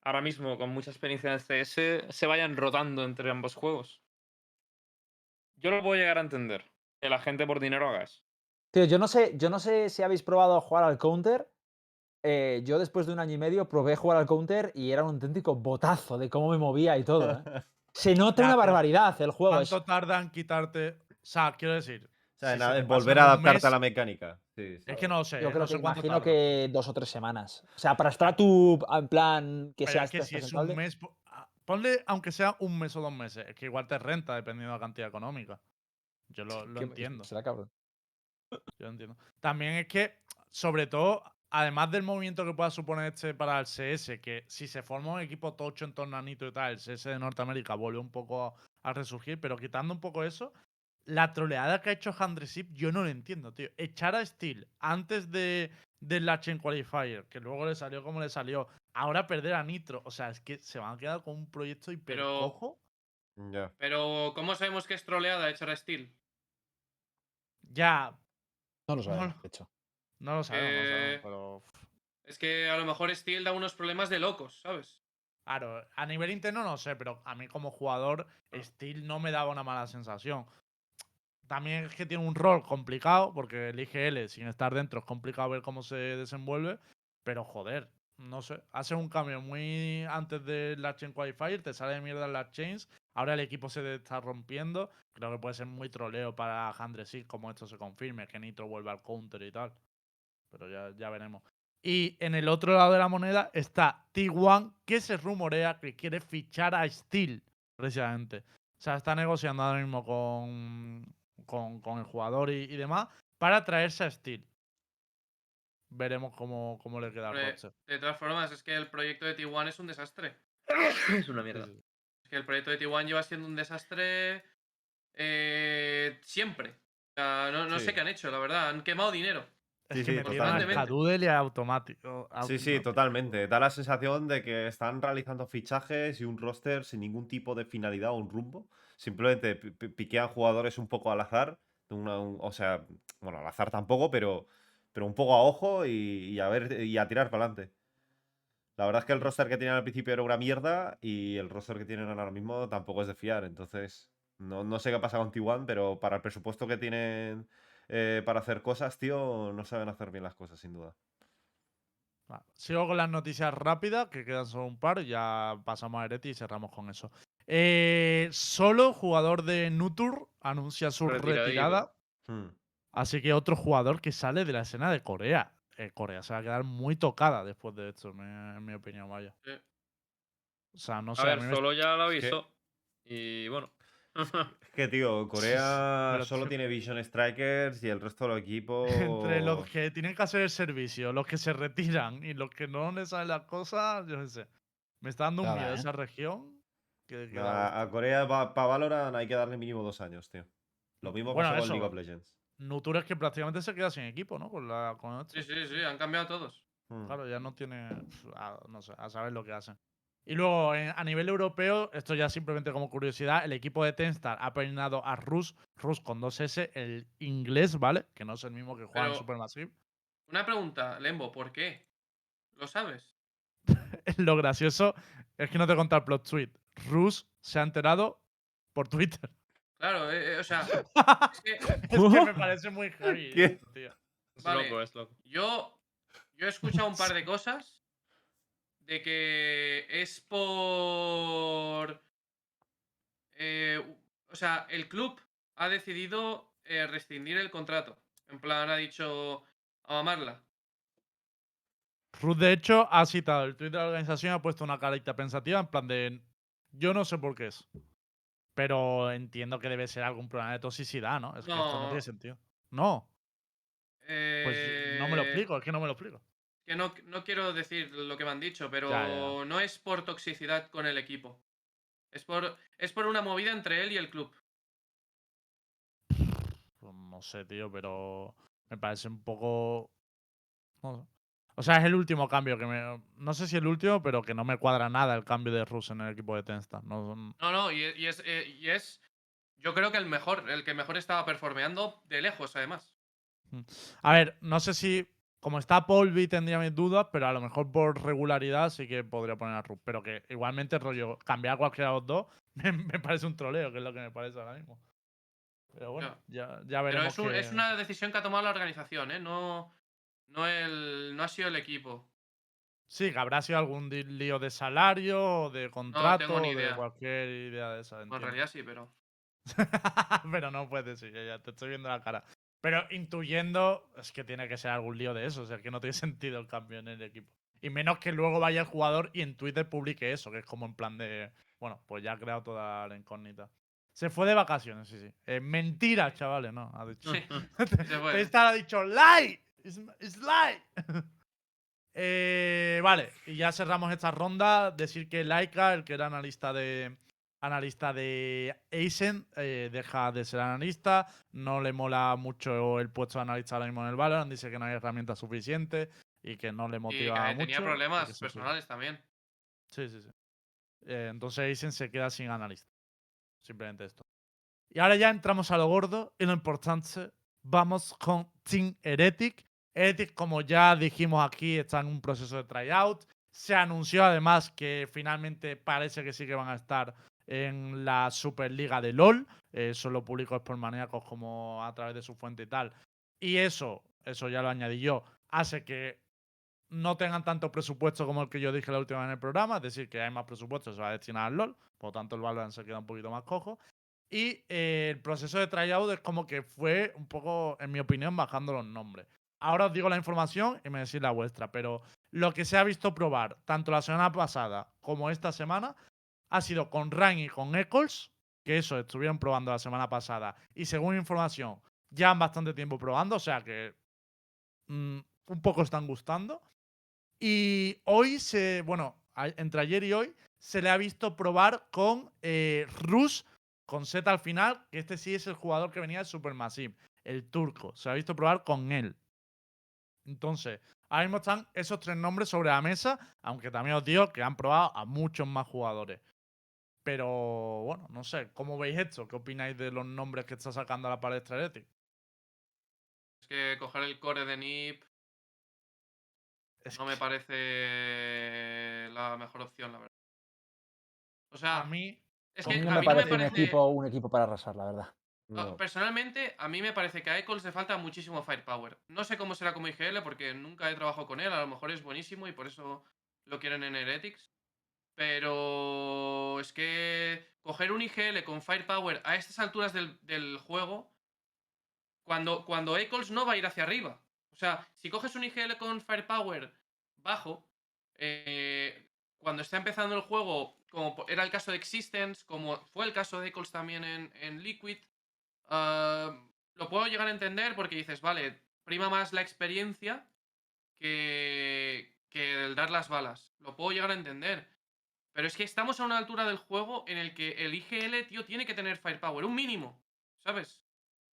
ahora mismo con mucha experiencia en el CS se vayan rotando entre ambos juegos. Yo lo puedo llegar a entender. Que la gente por dinero haga eso. Tío, yo no sé, yo no sé si habéis probado a jugar al counter. Eh, yo después de un año y medio probé jugar al counter y era un auténtico botazo de cómo me movía y todo. ¿eh? Se nota una barbaridad el juego. es- ¿Cuánto tarda en quitarte? O sea, quiero decir. O sea, nada, volver a adaptarte mes- a la mecánica. Sí, sí. Es que no lo sé. yo eh, creo no que imagino tarda. que dos o tres semanas. O sea, para estar tú en plan que sea es que si es un mes. po- Ponle, aunque sea un mes o dos meses. Es que igual te renta dependiendo de la cantidad económica. Yo lo, entiendo. Será cabrón. Yo lo entiendo. También es que, sobre todo, además del movimiento que pueda suponer este para el CS, que si se forma un equipo tocho en torno a Nitro y tal, el CS de Norteamérica vuelve un poco a, a resurgir, pero quitando un poco eso, la troleada que ha hecho Handresip yo no lo entiendo, tío. Echar a Steel antes de, del la Chain Qualifier, que luego le salió como le salió, ahora perder a Nitro, o sea, es que se van a quedar con un proyecto hiper Pero- cojo. Ya. Pero, ¿cómo sabemos que es troleada echar a Steel? Ya, No lo sabemos, lo- de hecho. no lo sabemos, no lo sabemos, Eh, pero... Es que a lo mejor Steel da unos problemas de locos, ¿sabes? Claro, a nivel interno no sé, pero a mí como jugador. Steel no me daba una mala sensación. También es que tiene un rol complicado, porque el IGL sin estar dentro es complicado ver cómo se desenvuelve, pero joder, no sé, hace un cambio muy antes de la Chain Qualifier, te sale de mierda en las chains, ahora el equipo se está rompiendo, creo que puede ser muy troleo para Handresik como esto se confirme, que Nitro vuelva al counter y tal, pero ya, ya veremos. Y en el otro lado de la moneda está T1, que se rumorea que quiere fichar a Steel, precisamente. O sea, está negociando ahora mismo con, con, con el jugador y, y demás para traerse a Steel. Veremos cómo, cómo le queda al. De todas formas, es que el proyecto de T1 es un desastre. es una mierda. Es que el proyecto de T1 lleva siendo un desastre eh, siempre. O sea, no, no Sí. sé qué han hecho, la verdad. Han quemado dinero. Es Sí, que sí, a y a automático. Sí, sí, totalmente. Da la sensación de que están realizando fichajes y un roster sin ningún tipo de finalidad o un rumbo. Simplemente pi- pi- piquean jugadores un poco al azar. o sea, bueno, al azar tampoco, pero, pero un poco a ojo y, a ver y a tirar para adelante. La verdad es que el roster que tenían al principio era una mierda y el roster que tienen ahora mismo tampoco es de fiar. Entonces, no, no sé qué pasa con T1, pero para el presupuesto que tienen eh, para hacer cosas, tío, no saben hacer bien las cosas, sin duda. Sigo con las noticias rápidas, que quedan solo un par, ya pasamos a Ereti y cerramos con eso. Eh, solo jugador de Nutur anuncia su retirada. Hmm. Así que otro jugador que sale de la escena de Corea. Eh, Corea se va a quedar muy tocada después de esto, me- en mi opinión, vaya. Sí. O sea, no sé. A a ver, mí me- solo ya lo avisó. Y bueno. Es que, tío, Corea Pero, solo tío- tiene Vision Strikers y el resto del equipo. Entre los que tienen que hacer el servicio, los que se retiran y los que no les salen las cosas, yo qué sé. Me está dando un miedo ¿eh? esa región. Que, que da A, a Corea para Valorant hay que darle mínimo dos años, tío. Lo mismo Bueno, pasó con League of Legends. Nutur es que prácticamente se queda sin equipo, ¿no? Con la, con esto. Sí, sí, sí, han cambiado todos. Hmm. Claro, ya no tiene. a- no sé, a saber lo que hacen. Y luego, en- a nivel europeo, esto ya simplemente como curiosidad, el equipo de Tenstar ha peinado a Rus, Rus con dos S, el inglés, ¿vale? Que no es el mismo que juega en Pero- Supermassive. Una pregunta, Lembo, ¿por qué? ¿Lo sabes? Lo gracioso es que no te conté el plot tweet. Rus se ha enterado por Twitter. Claro, eh, eh, o sea, es que es que me parece muy heavy, ¿Qué? esto, tío. Es Vale. loco, es loco. yo, yo he escuchado un par de cosas de que es por... eh, o sea, el club ha decidido eh, rescindir el contrato. En plan, ha dicho a mamarla. Rus, de hecho, ha citado el tweet de la organización y ha puesto una carita pensativa en plan de. Yo no sé por qué es. Pero entiendo que debe ser algún problema de toxicidad, ¿no? Es que esto no No. tiene sentido. No, pues no me lo Eh, explico, es que no me lo explico. Que no, no quiero decir lo que me han dicho, pero Ya, ya. no es por toxicidad con el equipo. Es por, es por una movida entre él y el club. Pues no sé, tío, pero me parece un poco. no sé. O sea, es el último cambio que me. No sé si el último, pero que no me cuadra nada el cambio de Rus en el equipo de Tenstar. No, No, no, y, y es, eh, y es. Yo creo que el mejor, el que mejor estaba performeando de lejos, además. A ver, no sé si. Como está Polvi tendría mis dudas, pero a lo mejor por regularidad sí que podría poner a Rus. Pero que igualmente, rollo, cambiar cualquiera de los dos me, me parece un troleo, que es lo que me parece ahora mismo. Pero bueno, ya, ya Pero veremos. es, un- que- es una decisión que ha tomado la organización, ¿eh? No, no, el, no ha sido el equipo. Sí, que habrá sido algún lío de salario, o de contrato, tengo ni o de cualquier idea de esa. Bueno, en realidad sí, pero. pero no puedes decir, ya, ya te estoy viendo la cara. Pero intuyendo, es que tiene que ser algún lío de eso, o sea, que no tiene sentido el cambio en el equipo. Y menos que luego vaya el jugador y en Twitter publique eso, que es como en plan de, bueno, pues ya ha creado toda la incógnita. Se fue de vacaciones, sí, sí. Eh, mentira, chavales, no, ha dicho. Sí, se fue. Tenstar ha dicho, lie, it's, it's lie. Eh, vale, y ya cerramos esta ronda. Decir que Laika, el que era analista de analista de Aizen, eh, deja de ser analista. No le mola mucho el puesto de analista ahora mismo en el Valorant. Dice que no hay herramientas suficientes y que no le Y motiva que mucho. tenía y problemas personales también. Sí, sí, sí. Eh, entonces Aizen se queda sin analista. Simplemente esto. Y ahora ya entramos a lo gordo y lo importante. Vamos con Team Heretic. Heretic, como ya dijimos aquí, está en un proceso de tryout. Se anunció además que finalmente parece que sí que van a estar en la Superliga de LOL. Eso lo publicó Sportmaníacos como a través de su fuente y tal. Y eso, eso ya lo añadí yo, hace que no tengan tanto presupuesto como el que yo dije la última vez en el programa, es decir, que hay más presupuesto, se va a destinar al LOL, por lo tanto el Valorant se queda un poquito más cojo. Y eh, el proceso de tryout es como que fue un poco, en mi opinión, bajando los nombres. Ahora os digo la información y me decís la vuestra, pero lo que se ha visto probar, tanto la semana pasada como esta semana, ha sido con Rain y con Eccles, que eso estuvieron probando la semana pasada, y según información, ya han bastante tiempo probando, o sea que mm, un poco están gustando. Y hoy se, bueno, entre ayer y hoy, se le ha visto probar con eh, Rus, con Z al final, que este sí es el jugador que venía de Supermassive, el turco. Se ha visto probar con él. Entonces, ahora mismo están esos tres nombres sobre la mesa, aunque también os digo que han probado a muchos más jugadores. Pero bueno, no sé, ¿cómo veis esto? ¿Qué opináis de los nombres que está sacando a la palestra Heretic? Es que coger el core de NIP Es no me parece la mejor opción, la verdad. O sea, a mí, es A mí no me mí no me parece un parece. equipo, un equipo para arrasar, la verdad. Ah, Personalmente, a mí me parece que a Eccles le falta muchísimo firepower. No sé cómo será como IGL porque nunca he trabajado con él, a lo mejor es buenísimo y por eso lo quieren en Heretics. Pero es que coger un IGL con firepower a estas alturas del, del juego, cuando, cuando Eccles no va a ir hacia arriba. O sea, si coges un IGL con firepower bajo, eh, cuando está empezando el juego, como era el caso de Existence, como fue el caso de Eccles también en, en Liquid, lo puedo llegar a entender porque dices, vale, prima más la experiencia que, que el dar las balas. Lo puedo llegar a entender. Pero es que estamos a una altura del juego en el que el IGL, tío, tiene que tener firepower, un mínimo, ¿sabes?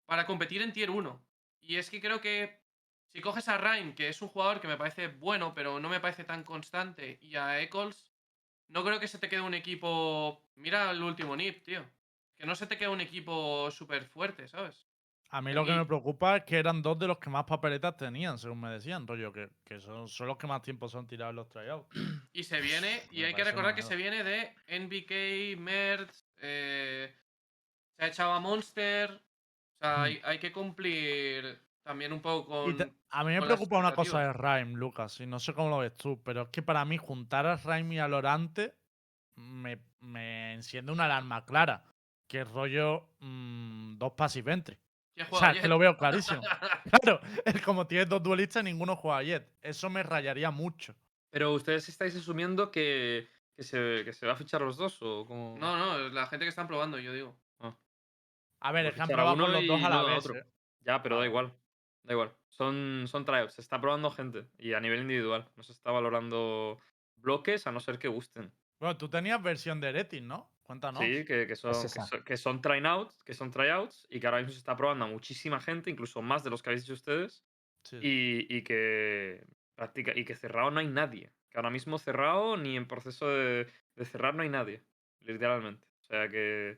Para competir en tier 1. Y es que creo que si coges a Rhyme, que es un jugador que me parece bueno, pero no me parece tan constante, y a Eccles, no creo que se te quede un equipo. Mira el último NIP, tío. Que no se te quede un equipo súper fuerte, ¿sabes? A mí lo que me preocupa es que eran dos de los que más papeletas tenían, según me decían, rollo, que, que son, son los que más tiempo son tirados en los tryouts. Y se viene, y Me hay que recordar que se viene de NBK, Merz, eh, se ha echado a Monster. O sea, hay, hay que cumplir también un poco con. te- a mí me preocupa una cosa de. Rhyme, Lucas, y no sé cómo lo ves tú, pero es que para mí juntar a Rhyme y a Lorante me, me enciende una alarma clara, que es rollo mm, dos passive entry. ¿Quién O sea, que lo veo clarísimo. Claro, como tienes dos duelistas ninguno juega Jet. Eso me rayaría mucho. Pero ustedes estáis asumiendo que, que, se, que se va a fichar los dos o como. No, no, la gente que están probando, yo digo. A ver, Por es que han fichar a probado uno con los dos y a la vez. otro. ¿eh? Ya, pero da Claro. igual. Da igual. Son, son tryouts. Se está probando gente. Y a nivel individual. No se está valorando bloques a no ser que gusten. Bueno, tú tenías versión de Heretic, ¿no? Cuéntanos. Sí, que, que son, que, son, que son tryouts, que son tryouts y que ahora mismo se está probando a muchísima gente, incluso más de los que habéis dicho ustedes. Sí. Y, y que practica, y que cerrado no hay nadie. Que ahora mismo cerrado ni en proceso de, de cerrar no hay nadie. Literalmente. O sea que.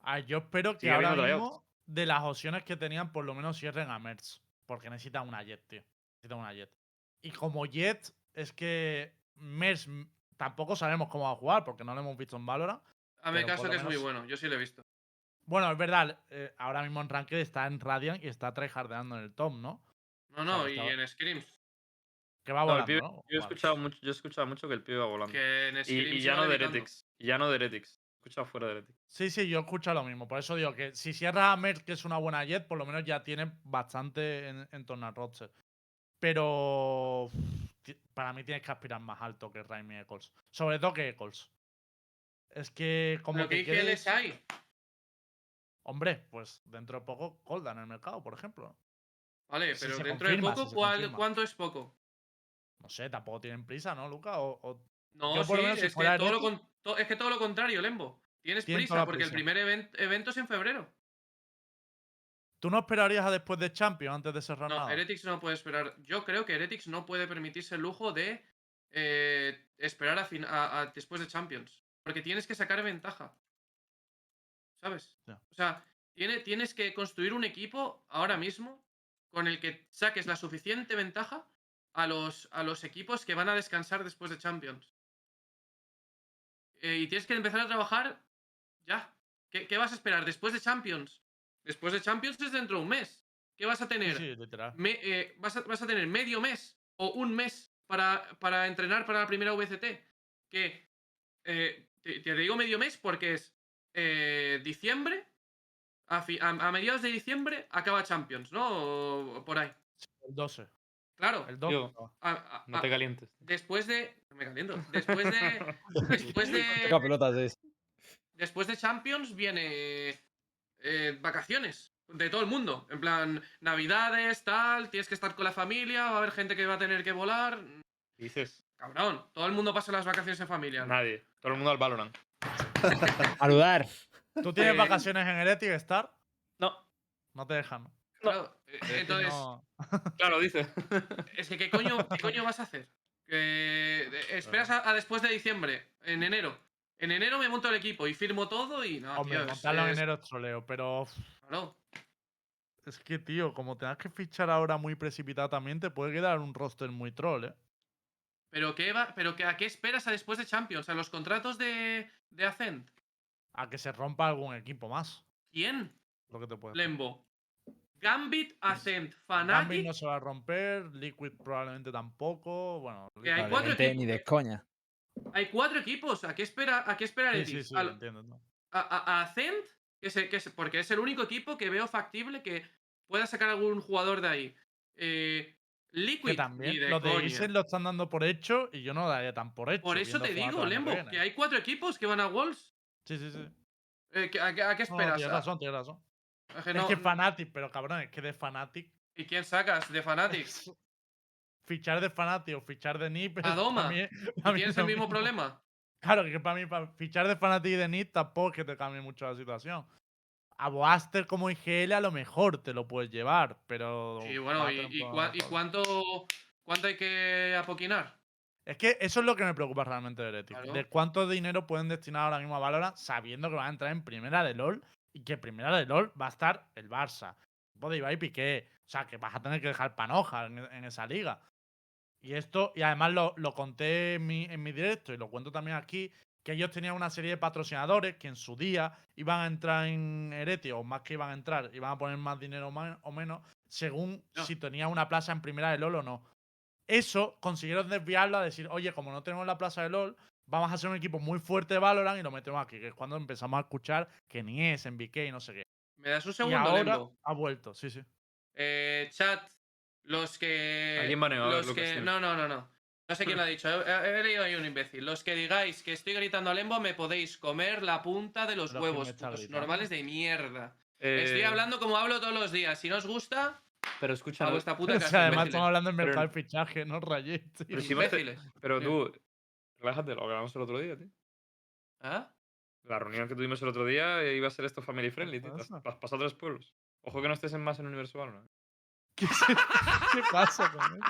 Ah, yo espero que ahora mismo, de las opciones que tenían, por lo menos cierren a Merz. Porque necesitan una Jet, tío. Necesitan una Jet. Y como Jet, es que Merz mm, tampoco sabemos cómo va a jugar, porque no lo hemos visto en Valorant. Hazme caso que es muy bueno, yo sí lo he visto. Bueno, es verdad, eh, ahora mismo en Ranked está en Radiant y está tryhardeando en el top, ¿no? No, no, y estaba- en Scrims. Que va No, volando, pibe- ¿no? yo, he Vale. escuchado mucho, yo he escuchado mucho que el pibe va volando. Que en Y, ya no de. Heretics. Y ya no de Heretics. He escuchado fuera de Heretics. Sí, sí, yo escucho lo mismo. Por eso digo que si cierra a Merz, que es una buena jet, por lo menos ya tiene bastante en, en torno al roster. Pero para mí tienes que aspirar más alto que Raimi Eccles. Sobre todo que Eccles. Es que como Pero te ¿qué IGLs quedes... hay? Hombre, pues dentro de poco Colda en el mercado, por ejemplo. Vale, pero dentro confirma, de poco, si ¿cuál-. ¿cuánto es poco? No sé, tampoco tienen prisa, ¿no, Luca? O, o- No, Yo, por lo sí, menos, si es, que todo lo Heretic- con- to- es que todo lo contrario, Lembo. Tienes prisa porque el primer even- evento es en febrero. ¿Tú no esperarías a después de Champions antes de cerrar No, nada? Heretics no puede esperar. Yo creo que Heretics no puede permitirse el lujo de eh, esperar a- a después de Champions. Porque tienes que sacar ventaja. ¿Sabes? O sea, tiene, tienes que construir un equipo ahora mismo con el que saques la suficiente ventaja a los, a los equipos que van a descansar después de Champions. Eh, y tienes que empezar a trabajar ya. ¿Qué, qué vas a esperar después de Champions? Después de Champions es dentro de un mes. ¿Qué vas a tener? sí, literal. me- eh, vas, a, vas a tener medio mes o un mes para, para entrenar para la primera VCT. Que eh, te, te digo medio mes porque es eh, diciembre, a, fi- a- a mediados de diciembre acaba Champions, ¿no? O- o por ahí. El 12. Claro. El 12. Tío, no. a- a- No a- te calientes. después de. no Me caliento. Después de. después de. Después de Champions viene eh, vacaciones de todo el mundo. En plan, navidades, tal, tienes que estar con la familia, va a haber gente que va a tener que volar. ¿Qué dices? Cabrón, todo el mundo pasa las vacaciones en familia. ¿no? Nadie. Todo el mundo al Valorant. Saludar. ¿Tú tienes Eh, vacaciones en Heretic, Star? No, No te dejan. ¿no? Claro, eh, decir, entonces, no- claro, dice. es que ¿qué coño, qué coño vas a hacer? Que eh, esperas a, a después de diciembre, en enero. En enero me monto el equipo y firmo todo y no, Hombre, tío, es- montarlo en es- enero es troleo, pero uf, claro. es que, tío, como tengas que fichar ahora muy precipitado también, te puede quedar un roster muy troll, ¿eh? Pero, ¿qué va, pero que, ¿a qué esperas a después de Champions? ¿A los contratos de, de Ascent? A que se rompa algún equipo más. ¿Quién? Lo que te puede Lembo. Gambit, Ascent, Gambit Fnatic. no se va a romper, Liquid probablemente tampoco. Bueno, Que hay Liquid- cuatro equipos. Ni de coña. Hay cuatro equipos. ¿A qué espera, a qué espera Sí, sí, sí, Al- entiendo. ¿no? a, a- a Ascent, que se- que se- porque es el único equipo que veo factible que pueda sacar algún jugador de ahí. Eh, Liquid, Que también los de. Isen lo están dando por hecho y yo no lo daría tan por hecho. Por eso te digo, Lembo, que hay cuatro equipos que van a Wolves. Sí, sí, sí. Eh, a, qué- a qué No, esperas? tienes razón, tienes razón. a que Es no- que Fnatic, pero cabrón, es que de Fnatic. ¿Y quién sacas de Fanatics? Fichar de Fnatic o fichar de NIP. A Doma. para mí- ¿Y para mí ¿Tienes es el mismo problema? Claro, que para mí para fichar de Fnatic y de NIP tampoco es que te cambie mucho la situación. A Boaster como IGL a lo mejor te lo puedes llevar, pero. Sí, bueno, ¿y, Pattern y por- cua- y cuánto, cuánto hay que apoquinar? Es que eso es lo que me preocupa realmente de Heretic. Claro. De cuánto dinero pueden destinar ahora mismo a Valorant sabiendo que van a entrar en primera de LOL y que en primera de LOL va a estar el Barça. Tipo de Ibai Piqué. O sea, que vas a tener que dejar panoja en, en esa liga. Y esto, y además lo, lo conté en mi, en mi directo y lo cuento también aquí, que ellos tenían una serie de patrocinadores que en su día iban a entrar en Heretic, o más que iban a entrar, iban a poner más dinero o menos, según No. si tenía una plaza en primera de LOL o no. Eso consiguieron desviarlo a decir, oye, como no tenemos la plaza de LOL, vamos a hacer un equipo muy fuerte de Valorant y lo metemos aquí, que es cuando empezamos a escuchar que ni es en BK y no sé qué. ¿Me das un y segundo, ahora Lembo? ha vuelto, sí, sí. Eh, chat, los que. Los que. No, no, no, no. No sé quién lo ha dicho. He, leído ahí un imbécil. Los que digáis que estoy gritando a Lembo, me podéis comer la punta de los Pero ¿quién me huevos, está putos gritando? normales de mierda. Estoy Eh, hablando como hablo todos los días. Si no os gusta, Pero escucha, a no- vuestra puta O casa. sea, además imbéciles. estamos hablando del Pero- mercado de fichaje, no rayéis. tío. Pero si vas a- Imbéciles. pero Sí. tú, relájate, lo que hablamos el otro día, tío. ¿Ah? La reunión que tuvimos el otro día eh, iba a ser esto family friendly, tío. pasa? Pas- Pasa a tres pueblos. Ojo que no estés en más en Universo Valorant. ¿Qué, se- qué pasa con él?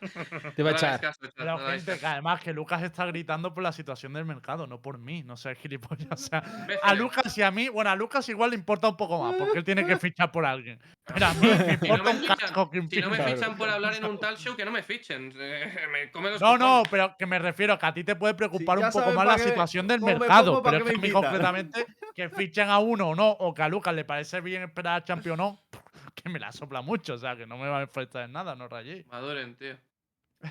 Te va a echar. caso, gente, que además que Lucas está gritando por la situación del mercado, no por mí, no sé, gilipollas. O sea, a. Lucas y a mí, bueno, a Lucas igual le importa un poco más, porque él tiene que fichar por alguien. Pero a mí me Si no importa me un fichan, casco que si no me ficha. fichan por hablar en un tal show, que no me fichen. Me come los No, no, pero que me refiero a que a ti te puede preocupar un poco más la situación del mercado. Pero es que a me mí concretamente que fichen a uno o no, o que a Lucas le parece bien esperar al campeón o no, que me la sopla mucho, o sea, que no me va a afectar en nada, no rayéis. Maduren, tío.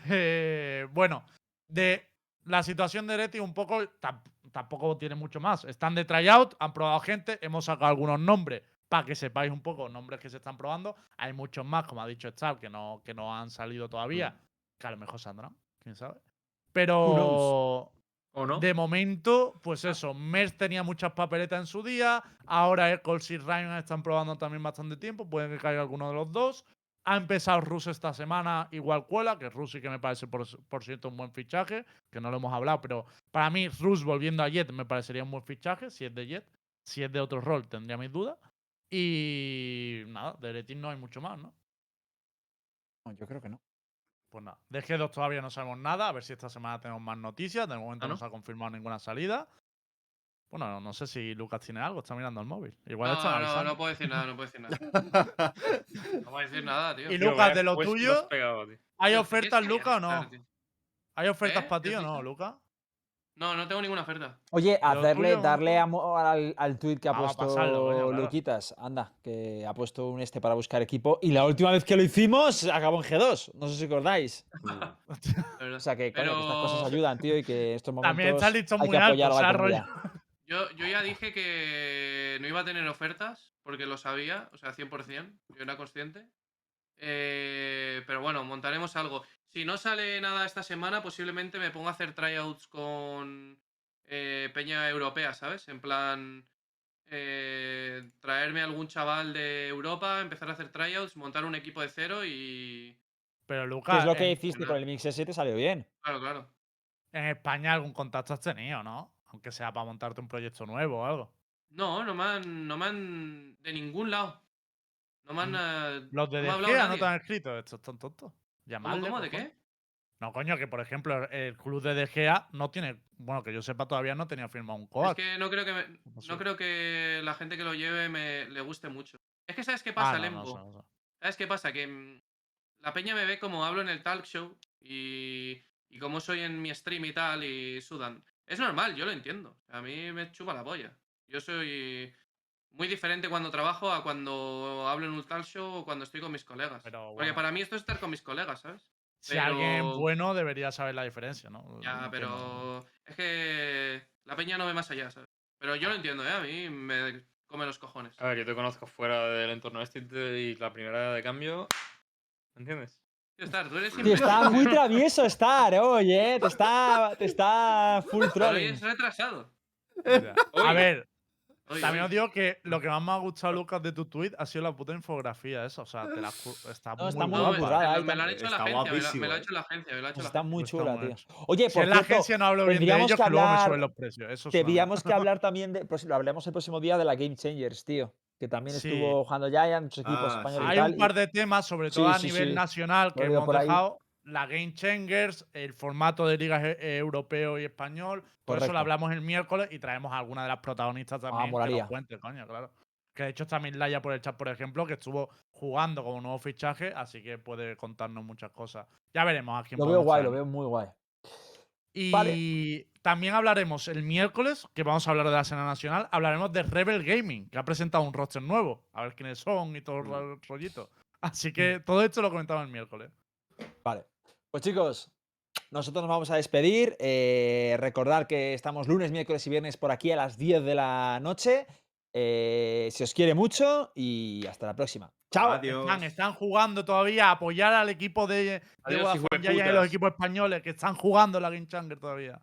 Eh, bueno, de la situación de Ereti un poco tam- tampoco tiene mucho más. Están de tryout, han probado gente, hemos sacado algunos nombres para que sepáis un poco nombres que se están probando. Hay muchos más, como ha dicho Star, que no, que no han salido todavía, que a lo mejor saldrán, quién sabe. Pero ¿O no? de momento, pues eso, Mers tenía muchas papeletas en su día, ahora Eccles y Ryan están probando también bastante tiempo, puede que caiga alguno de los dos. Ha empezado Rus esta semana, igual cuela, que Rus sí que me parece por, por cierto un buen fichaje, que no lo hemos hablado, pero para mí Rus volviendo a Jet me parecería un buen fichaje, si es de Jet. Si es de otro rol tendría mis dudas. Y nada, de Eretin no hay mucho más, ¿no? No, yo creo que no. Pues nada, de G2 todavía no sabemos nada, a ver si esta semana tenemos más noticias, de momento ¿Ah, no no? se ha confirmado ninguna salida. Bueno, no, no sé si Lucas tiene algo, está mirando al móvil. Igual No, está no, avisando. no puedo decir nada, no puedo decir nada. No puedo decir nada, tío. Y Lucas, de lo puesto tuyo, has pegado, tío. ¿Hay ofertas, ¿qué Lucas, o no? ¿Hay ofertas ¿Eh? para ¿Qué ti o no? Lucas? No, no tengo ninguna oferta. Oye, hacerle, tuyo, darle ¿no? amor al, al tweet que ha Ah, puesto pasarlo, coño, claro. Luquitas. Anda, que ha puesto un este para buscar equipo. Y la última vez que lo hicimos, acabó en G2. No sé si acordáis. de verdad. O sea que, coño, que estas cosas ayudan, tío, y que estos momentos También son hay muy que apoyar altos, a. Yo, yo ya dije que no iba a tener ofertas, porque lo sabía, o sea, 100%, yo era consciente. Eh, pero bueno, montaremos algo. Si no sale nada esta semana, posiblemente me ponga a hacer tryouts con eh, Peña Europea, ¿sabes? En plan, eh, traerme algún chaval de Europa, empezar a hacer tryouts, montar un equipo de cero y... Pero Que Lucas, es lo que hiciste con el Mix S7, salió bien. Claro, claro. en España algún contacto has tenido, ¿no? Aunque sea para montarte un proyecto nuevo o algo. No, no me han, no me han... De ningún lado. No me han... eh, Los de no De Gea no te han escrito, estos están tontos. ¿Cómo, Llamadle, cómo? ¿De qué? No, coño, que por ejemplo el club de De Gea no tiene, bueno, que yo sepa todavía no tenía firmado un Es coax. que no creo que me- No sé. creo que la gente que lo lleve me le guste mucho. Es que sabes qué Ah, pasa, no, no Lembo. sé, no sé. ¿Sabes qué pasa? Que mm, la peña me ve como hablo en el talk show y, y como soy en mi stream y tal y sudan. Es normal, yo lo entiendo. A mí me chupa la polla. Yo soy muy diferente cuando trabajo a cuando hablo en un talk show o cuando estoy con mis colegas. Pero Porque para mí esto es estar con mis colegas, ¿sabes? Si alguien bueno debería saber la diferencia, ¿no? Ya, pero es que la peña no ve más allá, ¿sabes? Pero yo lo entiendo, ¿eh? A mí me come los cojones. A ver, yo te conozco fuera del entorno este y te- y la primera de cambio. ¿Me entiendes? Star, tú eres siempre... está muy travieso estar, oye. Te está, te está full trolling. es retrasado. A Oye. ver, Hoy, también os digo que lo que más me ha gustado, Lucas, de tu tweet ha sido la puta infografía esa. O sea, te la está No, muy está muy guapa. currada, me, hecho la Está agencia, me me ha eh. hecho la agencia, me lo ha hecho la Está agencia. muy Está chula, muy tío. Oye, Si por en la cierto, agencia no hablo bien de tendríamos ellos, que que luego me hablar- suben los precios. Eso Tendríamos que hablar también de. pues, lo hablemos el próximo día de la Game Changers, tío. Que también Sí. estuvo jugando muchos equipos Ah, españoles sí. Hay un par de temas, sobre Sí, todo a sí, nivel sí. nacional, que hemos dejado. La Game Changers, el formato de ligas eh, europeo y español. Por eso lo hablamos el miércoles y traemos a alguna de las protagonistas también que molaría. nos cuente, coño, claro. Que de hecho está Milaya por el chat, por ejemplo, que estuvo jugando como nuevo fichaje, así que puede contarnos muchas cosas. Ya veremos a quién Lo veo guay, traer. lo veo muy guay. Y Vale. también hablaremos el miércoles, que vamos a hablar de la escena nacional, hablaremos de Rebel Gaming, que ha presentado un roster nuevo, a ver quiénes son y todo el ro- rollito. Así que todo esto lo comentamos el miércoles. Vale. Pues chicos, nosotros nos vamos a despedir. Eh, recordar que estamos lunes, miércoles y viernes por aquí a las 10 de la noche. Eh, se os quiere mucho y hasta la próxima. ¡Chao! Adiós. Están, están jugando todavía a apoyar al equipo de, de Adiós, Vodafone y los equipos españoles que están jugando la Game Changer todavía.